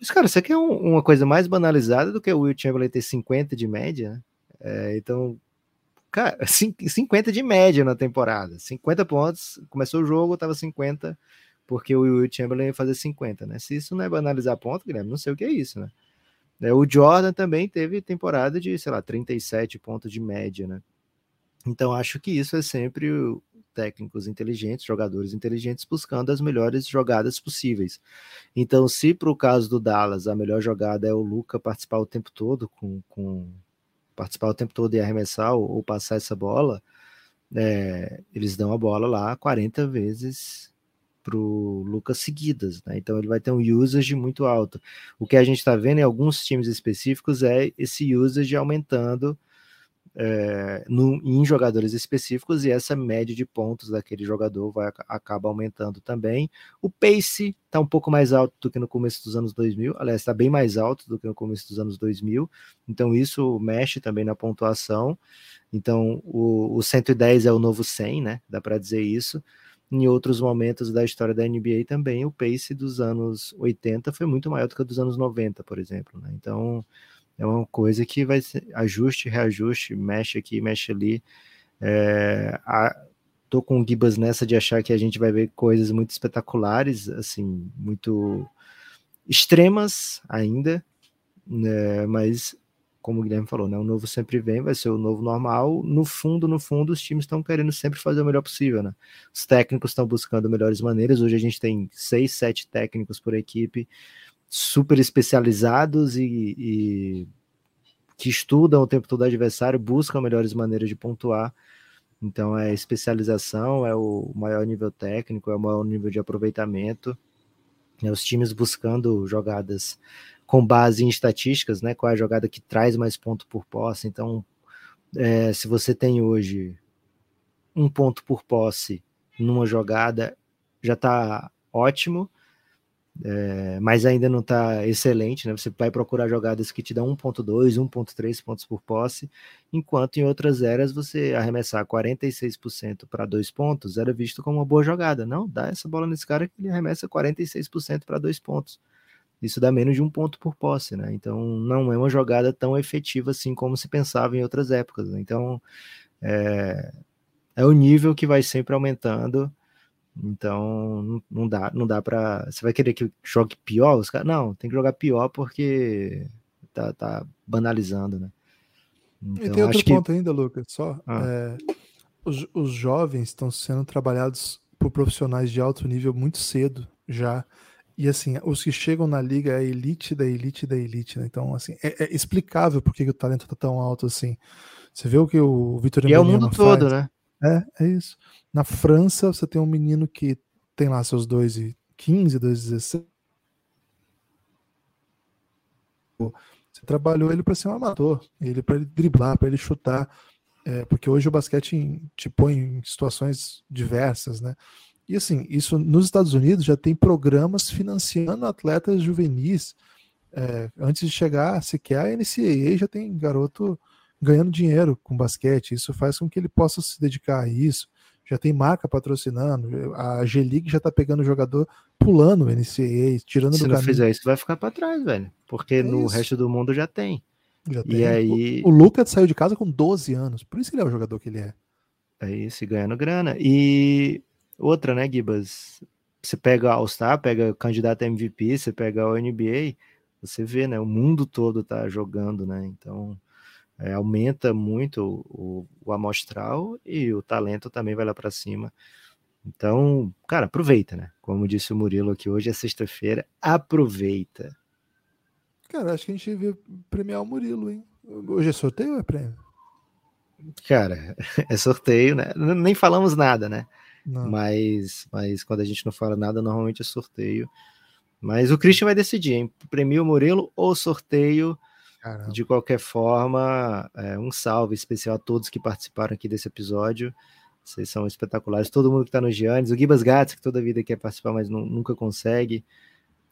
Mas, cara, isso aqui é um, uma coisa mais banalizada do que o Will Chamberlain ter 50 de média, né? É, então, cara, 50 de média na temporada, 50 pontos, começou o jogo, tava 50, porque o Will Chamberlain ia fazer 50, né? Se isso não é banalizar ponto, Guilherme, não sei o que é isso, né? É, o Jordan também teve temporada de, sei lá, 37 pontos de média, né? Então acho que isso é sempre técnicos inteligentes, jogadores inteligentes buscando as melhores jogadas possíveis. Então, se para o caso do Dallas a melhor jogada é o Luca participar o tempo todo com, com participar o tempo todo e arremessar ou, ou passar essa bola, é, eles dão a bola lá 40 vezes para o Lucas seguidas, né? Então ele vai ter um usage muito alto. O que a gente está vendo em alguns times específicos é esse usage aumentando é, no, em jogadores específicos e essa média de pontos daquele jogador vai acaba aumentando também. O pace está um pouco mais alto do que no começo dos anos 2000, aliás, está bem mais alto do que no começo dos anos 2000, então isso mexe também na pontuação. Então o, o 110 é o novo 100, né? Dá para dizer isso em outros momentos da história da NBA também, o pace dos anos 80 foi muito maior do que o dos anos 90, por exemplo. Né? Então, é uma coisa que vai ser ajuste, reajuste, mexe aqui, mexe ali. É, a, tô com o Gibas nessa de achar que a gente vai ver coisas muito espetaculares, assim, muito extremas ainda, né? mas como o Guilherme falou, né? O novo sempre vem, vai ser o novo normal. No fundo, no fundo, os times estão querendo sempre fazer o melhor possível, né? Os técnicos estão buscando melhores maneiras. Hoje a gente tem seis, sete técnicos por equipe, super especializados e, e que estudam o tempo todo o adversário, buscam melhores maneiras de pontuar. Então é especialização, é o maior nível técnico, é o maior nível de aproveitamento. É os times buscando jogadas com base em estatísticas, né? Qual é a jogada que traz mais ponto por posse. Então, é, se você tem hoje um ponto por posse numa jogada, já está ótimo, é, mas ainda não está excelente, né? Você vai procurar jogadas que te dão 1.2, 1.3 pontos por posse, enquanto em outras eras você arremessar 46% para dois pontos era visto como uma boa jogada. Não, dá essa bola nesse cara que ele arremessa 46% para dois pontos isso dá menos de um ponto por posse, né? Então não é uma jogada tão efetiva assim como se pensava em outras épocas. Né? Então é, é o nível que vai sempre aumentando. Então não, dá, não dá para. Você vai querer que jogue pior? Os caras, não, tem que jogar pior porque tá, tá banalizando, né? Então, e tem outro ponto que... ainda, Lucas. Só ah. é, os, os jovens estão sendo trabalhados por profissionais de alto nível muito cedo já. E assim, os que chegam na liga é a elite da elite da elite, né? Então, assim, é, é explicável por que o talento tá tão alto assim. Você vê o que o Vitor E é o mundo todo, né? É, é isso. Na França, você tem um menino que tem lá seus 2 e 15, 2 e 16. Você trabalhou ele para ser um amador, ele para ele driblar, para ele chutar, é, porque hoje o basquete te põe em situações diversas, né? E assim, isso nos Estados Unidos já tem programas financiando atletas juvenis. É, antes de chegar sequer a NCAA, já tem garoto ganhando dinheiro com basquete. Isso faz com que ele possa se dedicar a isso. Já tem marca patrocinando. A G-League já tá pegando jogador pulando o NCAA, tirando se do Se não fizer isso, vai ficar para trás, velho. Porque é no isso. resto do mundo já tem. Já tem. E aí... O, o Lucas saiu de casa com 12 anos. Por isso que ele é o jogador que ele é. É isso, ganhando grana. E outra, né, Gibas? Você pega All-Star, pega candidato a MVP, você pega o NBA, você vê, né? O mundo todo tá jogando, né? Então é, aumenta muito o, o amostral e o talento também vai lá para cima. Então, cara, aproveita, né? Como disse o Murilo aqui, hoje é sexta-feira, aproveita. Cara, acho que a gente devia premiar o Murilo, hein? Hoje é sorteio ou é prêmio? Cara, é sorteio, né? Nem falamos nada, né? Não. Mas, mas quando a gente não fala nada, normalmente é sorteio. Mas o Christian vai decidir, hein? Premia o Murilo ou sorteio. Caramba. De qualquer forma, é, um salve especial a todos que participaram aqui desse episódio. Vocês são espetaculares. Todo mundo que está no Giannis, o Gibas Gats, que toda vida quer participar, mas nu- nunca consegue.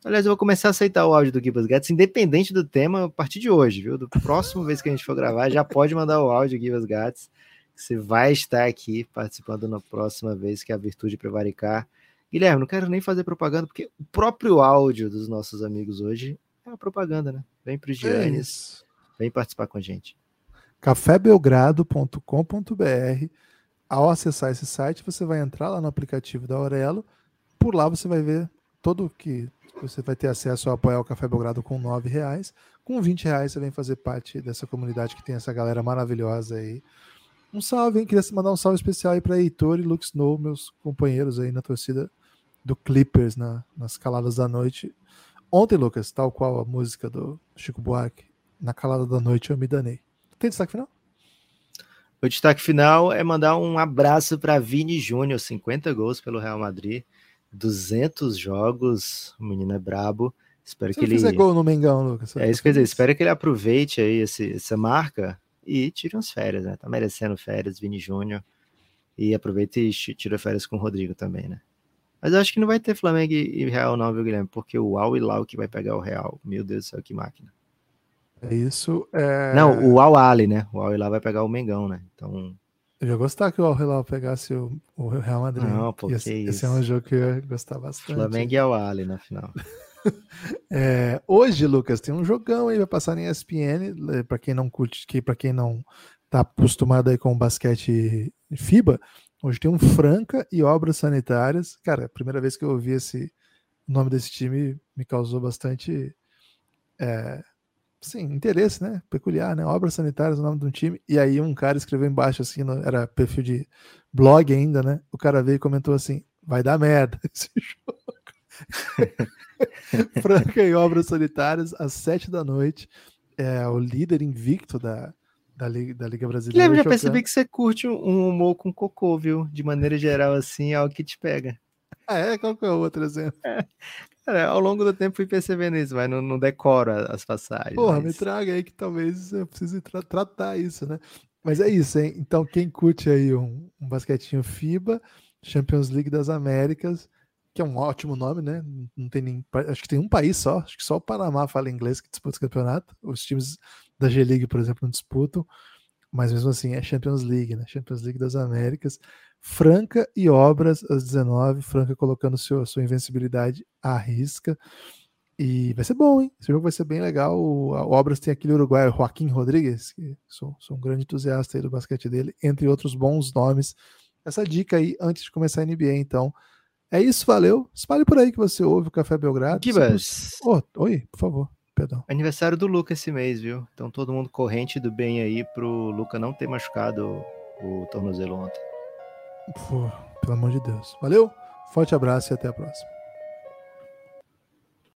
Aliás, eu vou começar a aceitar o áudio do Gibas Gats, independente do tema, a partir de hoje, viu? Do próximo vez que a gente for gravar, já pode mandar o áudio, Gibas Gats. Você vai estar aqui participando na próxima vez que a Virtude Prevaricar. Guilherme, não quero nem fazer propaganda, porque o próprio áudio dos nossos amigos hoje é uma propaganda, né? Vem para o É Giannis, isso. vem participar com a gente. cafébelgrado.com.br. Ao acessar esse site, você vai entrar lá no aplicativo da Aurelo. Por lá você vai ver todo o que você vai ter acesso ao apoiar o Café Belgrado com R$ reais. Com 20 reais você vem fazer parte dessa comunidade que tem essa galera maravilhosa aí. Um salve, hein? Queria mandar um salve especial aí para Heitor e Luke Snow, meus companheiros aí na torcida do Clippers na- nas caladas da noite. Ontem, Lucas, tal qual a música do Chico Buarque, na calada da noite eu me danei. Tem destaque final? O destaque final é mandar um abraço para Vini Júnior, 50 gols pelo Real Madrid, 200 jogos, o menino é brabo. Espero Se que ele fizer gol no Mengão, Lucas. É isso que eu dizer, espero que ele aproveite aí esse- essa marca e tire umas férias, né? Tá merecendo férias, Vini Júnior. E aproveita e tira férias com o Rodrigo também, né? Mas eu acho que não vai ter Flamengo e e Real não, viu, Guilherme? Porque o Al Hilal que vai pegar o Real. Meu Deus do céu, que máquina. É isso. É... Não, o Al Ali, né? O Al Hilal vai pegar o Mengão, né? Então, Eu ia gostar que o Al Hilal pegasse o, o Real Madrid. Não, pô, esse, que esse é isso. um jogo que eu ia gostar bastante. Flamengo e Al Ali na final. É, hoje, Lucas, tem um jogão aí, vai passar em ESPN, para quem não curte, que para quem não tá acostumado aí com o basquete FIBA, hoje tem um Franca e Obras Sanitárias. Cara, a primeira vez que eu ouvi esse o nome desse time me causou bastante é, sim, interesse, né? Peculiar, né? Obras Sanitárias, o nome de um time. E aí um cara escreveu embaixo assim, no- era perfil de blog ainda, né? O cara veio e comentou assim: vai dar merda esse jogo. Franca e Obras Sanitárias, às sete da noite. É o líder invicto da, da, Liga, da Liga Brasileira. Guilherme, já percebi que você curte um um humor com cocô, viu? De maneira geral, assim, é algo que te pega. Ah, é? Qual que é o outro exemplo? Cara, ao longo do tempo fui percebendo isso, mas não, não decoro as passagens. Porra, mas- me traga aí que talvez eu precise tra- tratar isso, né? Mas é isso, hein? Então, quem curte aí um, um basquetinho FIBA, Champions League das Américas, que é um ótimo nome, né? Não tem nem, acho que tem um país só, acho que só o Panamá fala inglês que disputa esse campeonato. Os times da G-League, por exemplo, não disputam, mas mesmo assim é Champions League, né? Champions League das Américas. Franca e Obras às 19, Franca colocando seu, sua invencibilidade à risca. E vai ser bom, hein? Esse jogo vai ser bem legal. O, a Obras tem aquele uruguaio Joaquim Rodrigues, que sou, sou um grande entusiasta aí do basquete dele, entre outros bons nomes. Essa dica aí antes de começar a NBA, então. É isso, valeu. Espalhe por aí que você ouve o Café Belgrado. Gibas. poss- Oh, oi, por favor, Aniversário do Luca esse mês, viu? Então todo mundo corrente do bem aí pro Luca não ter machucado o, o tornozelo ontem. Pô, pelo amor de Deus. Valeu, forte abraço e até a próxima.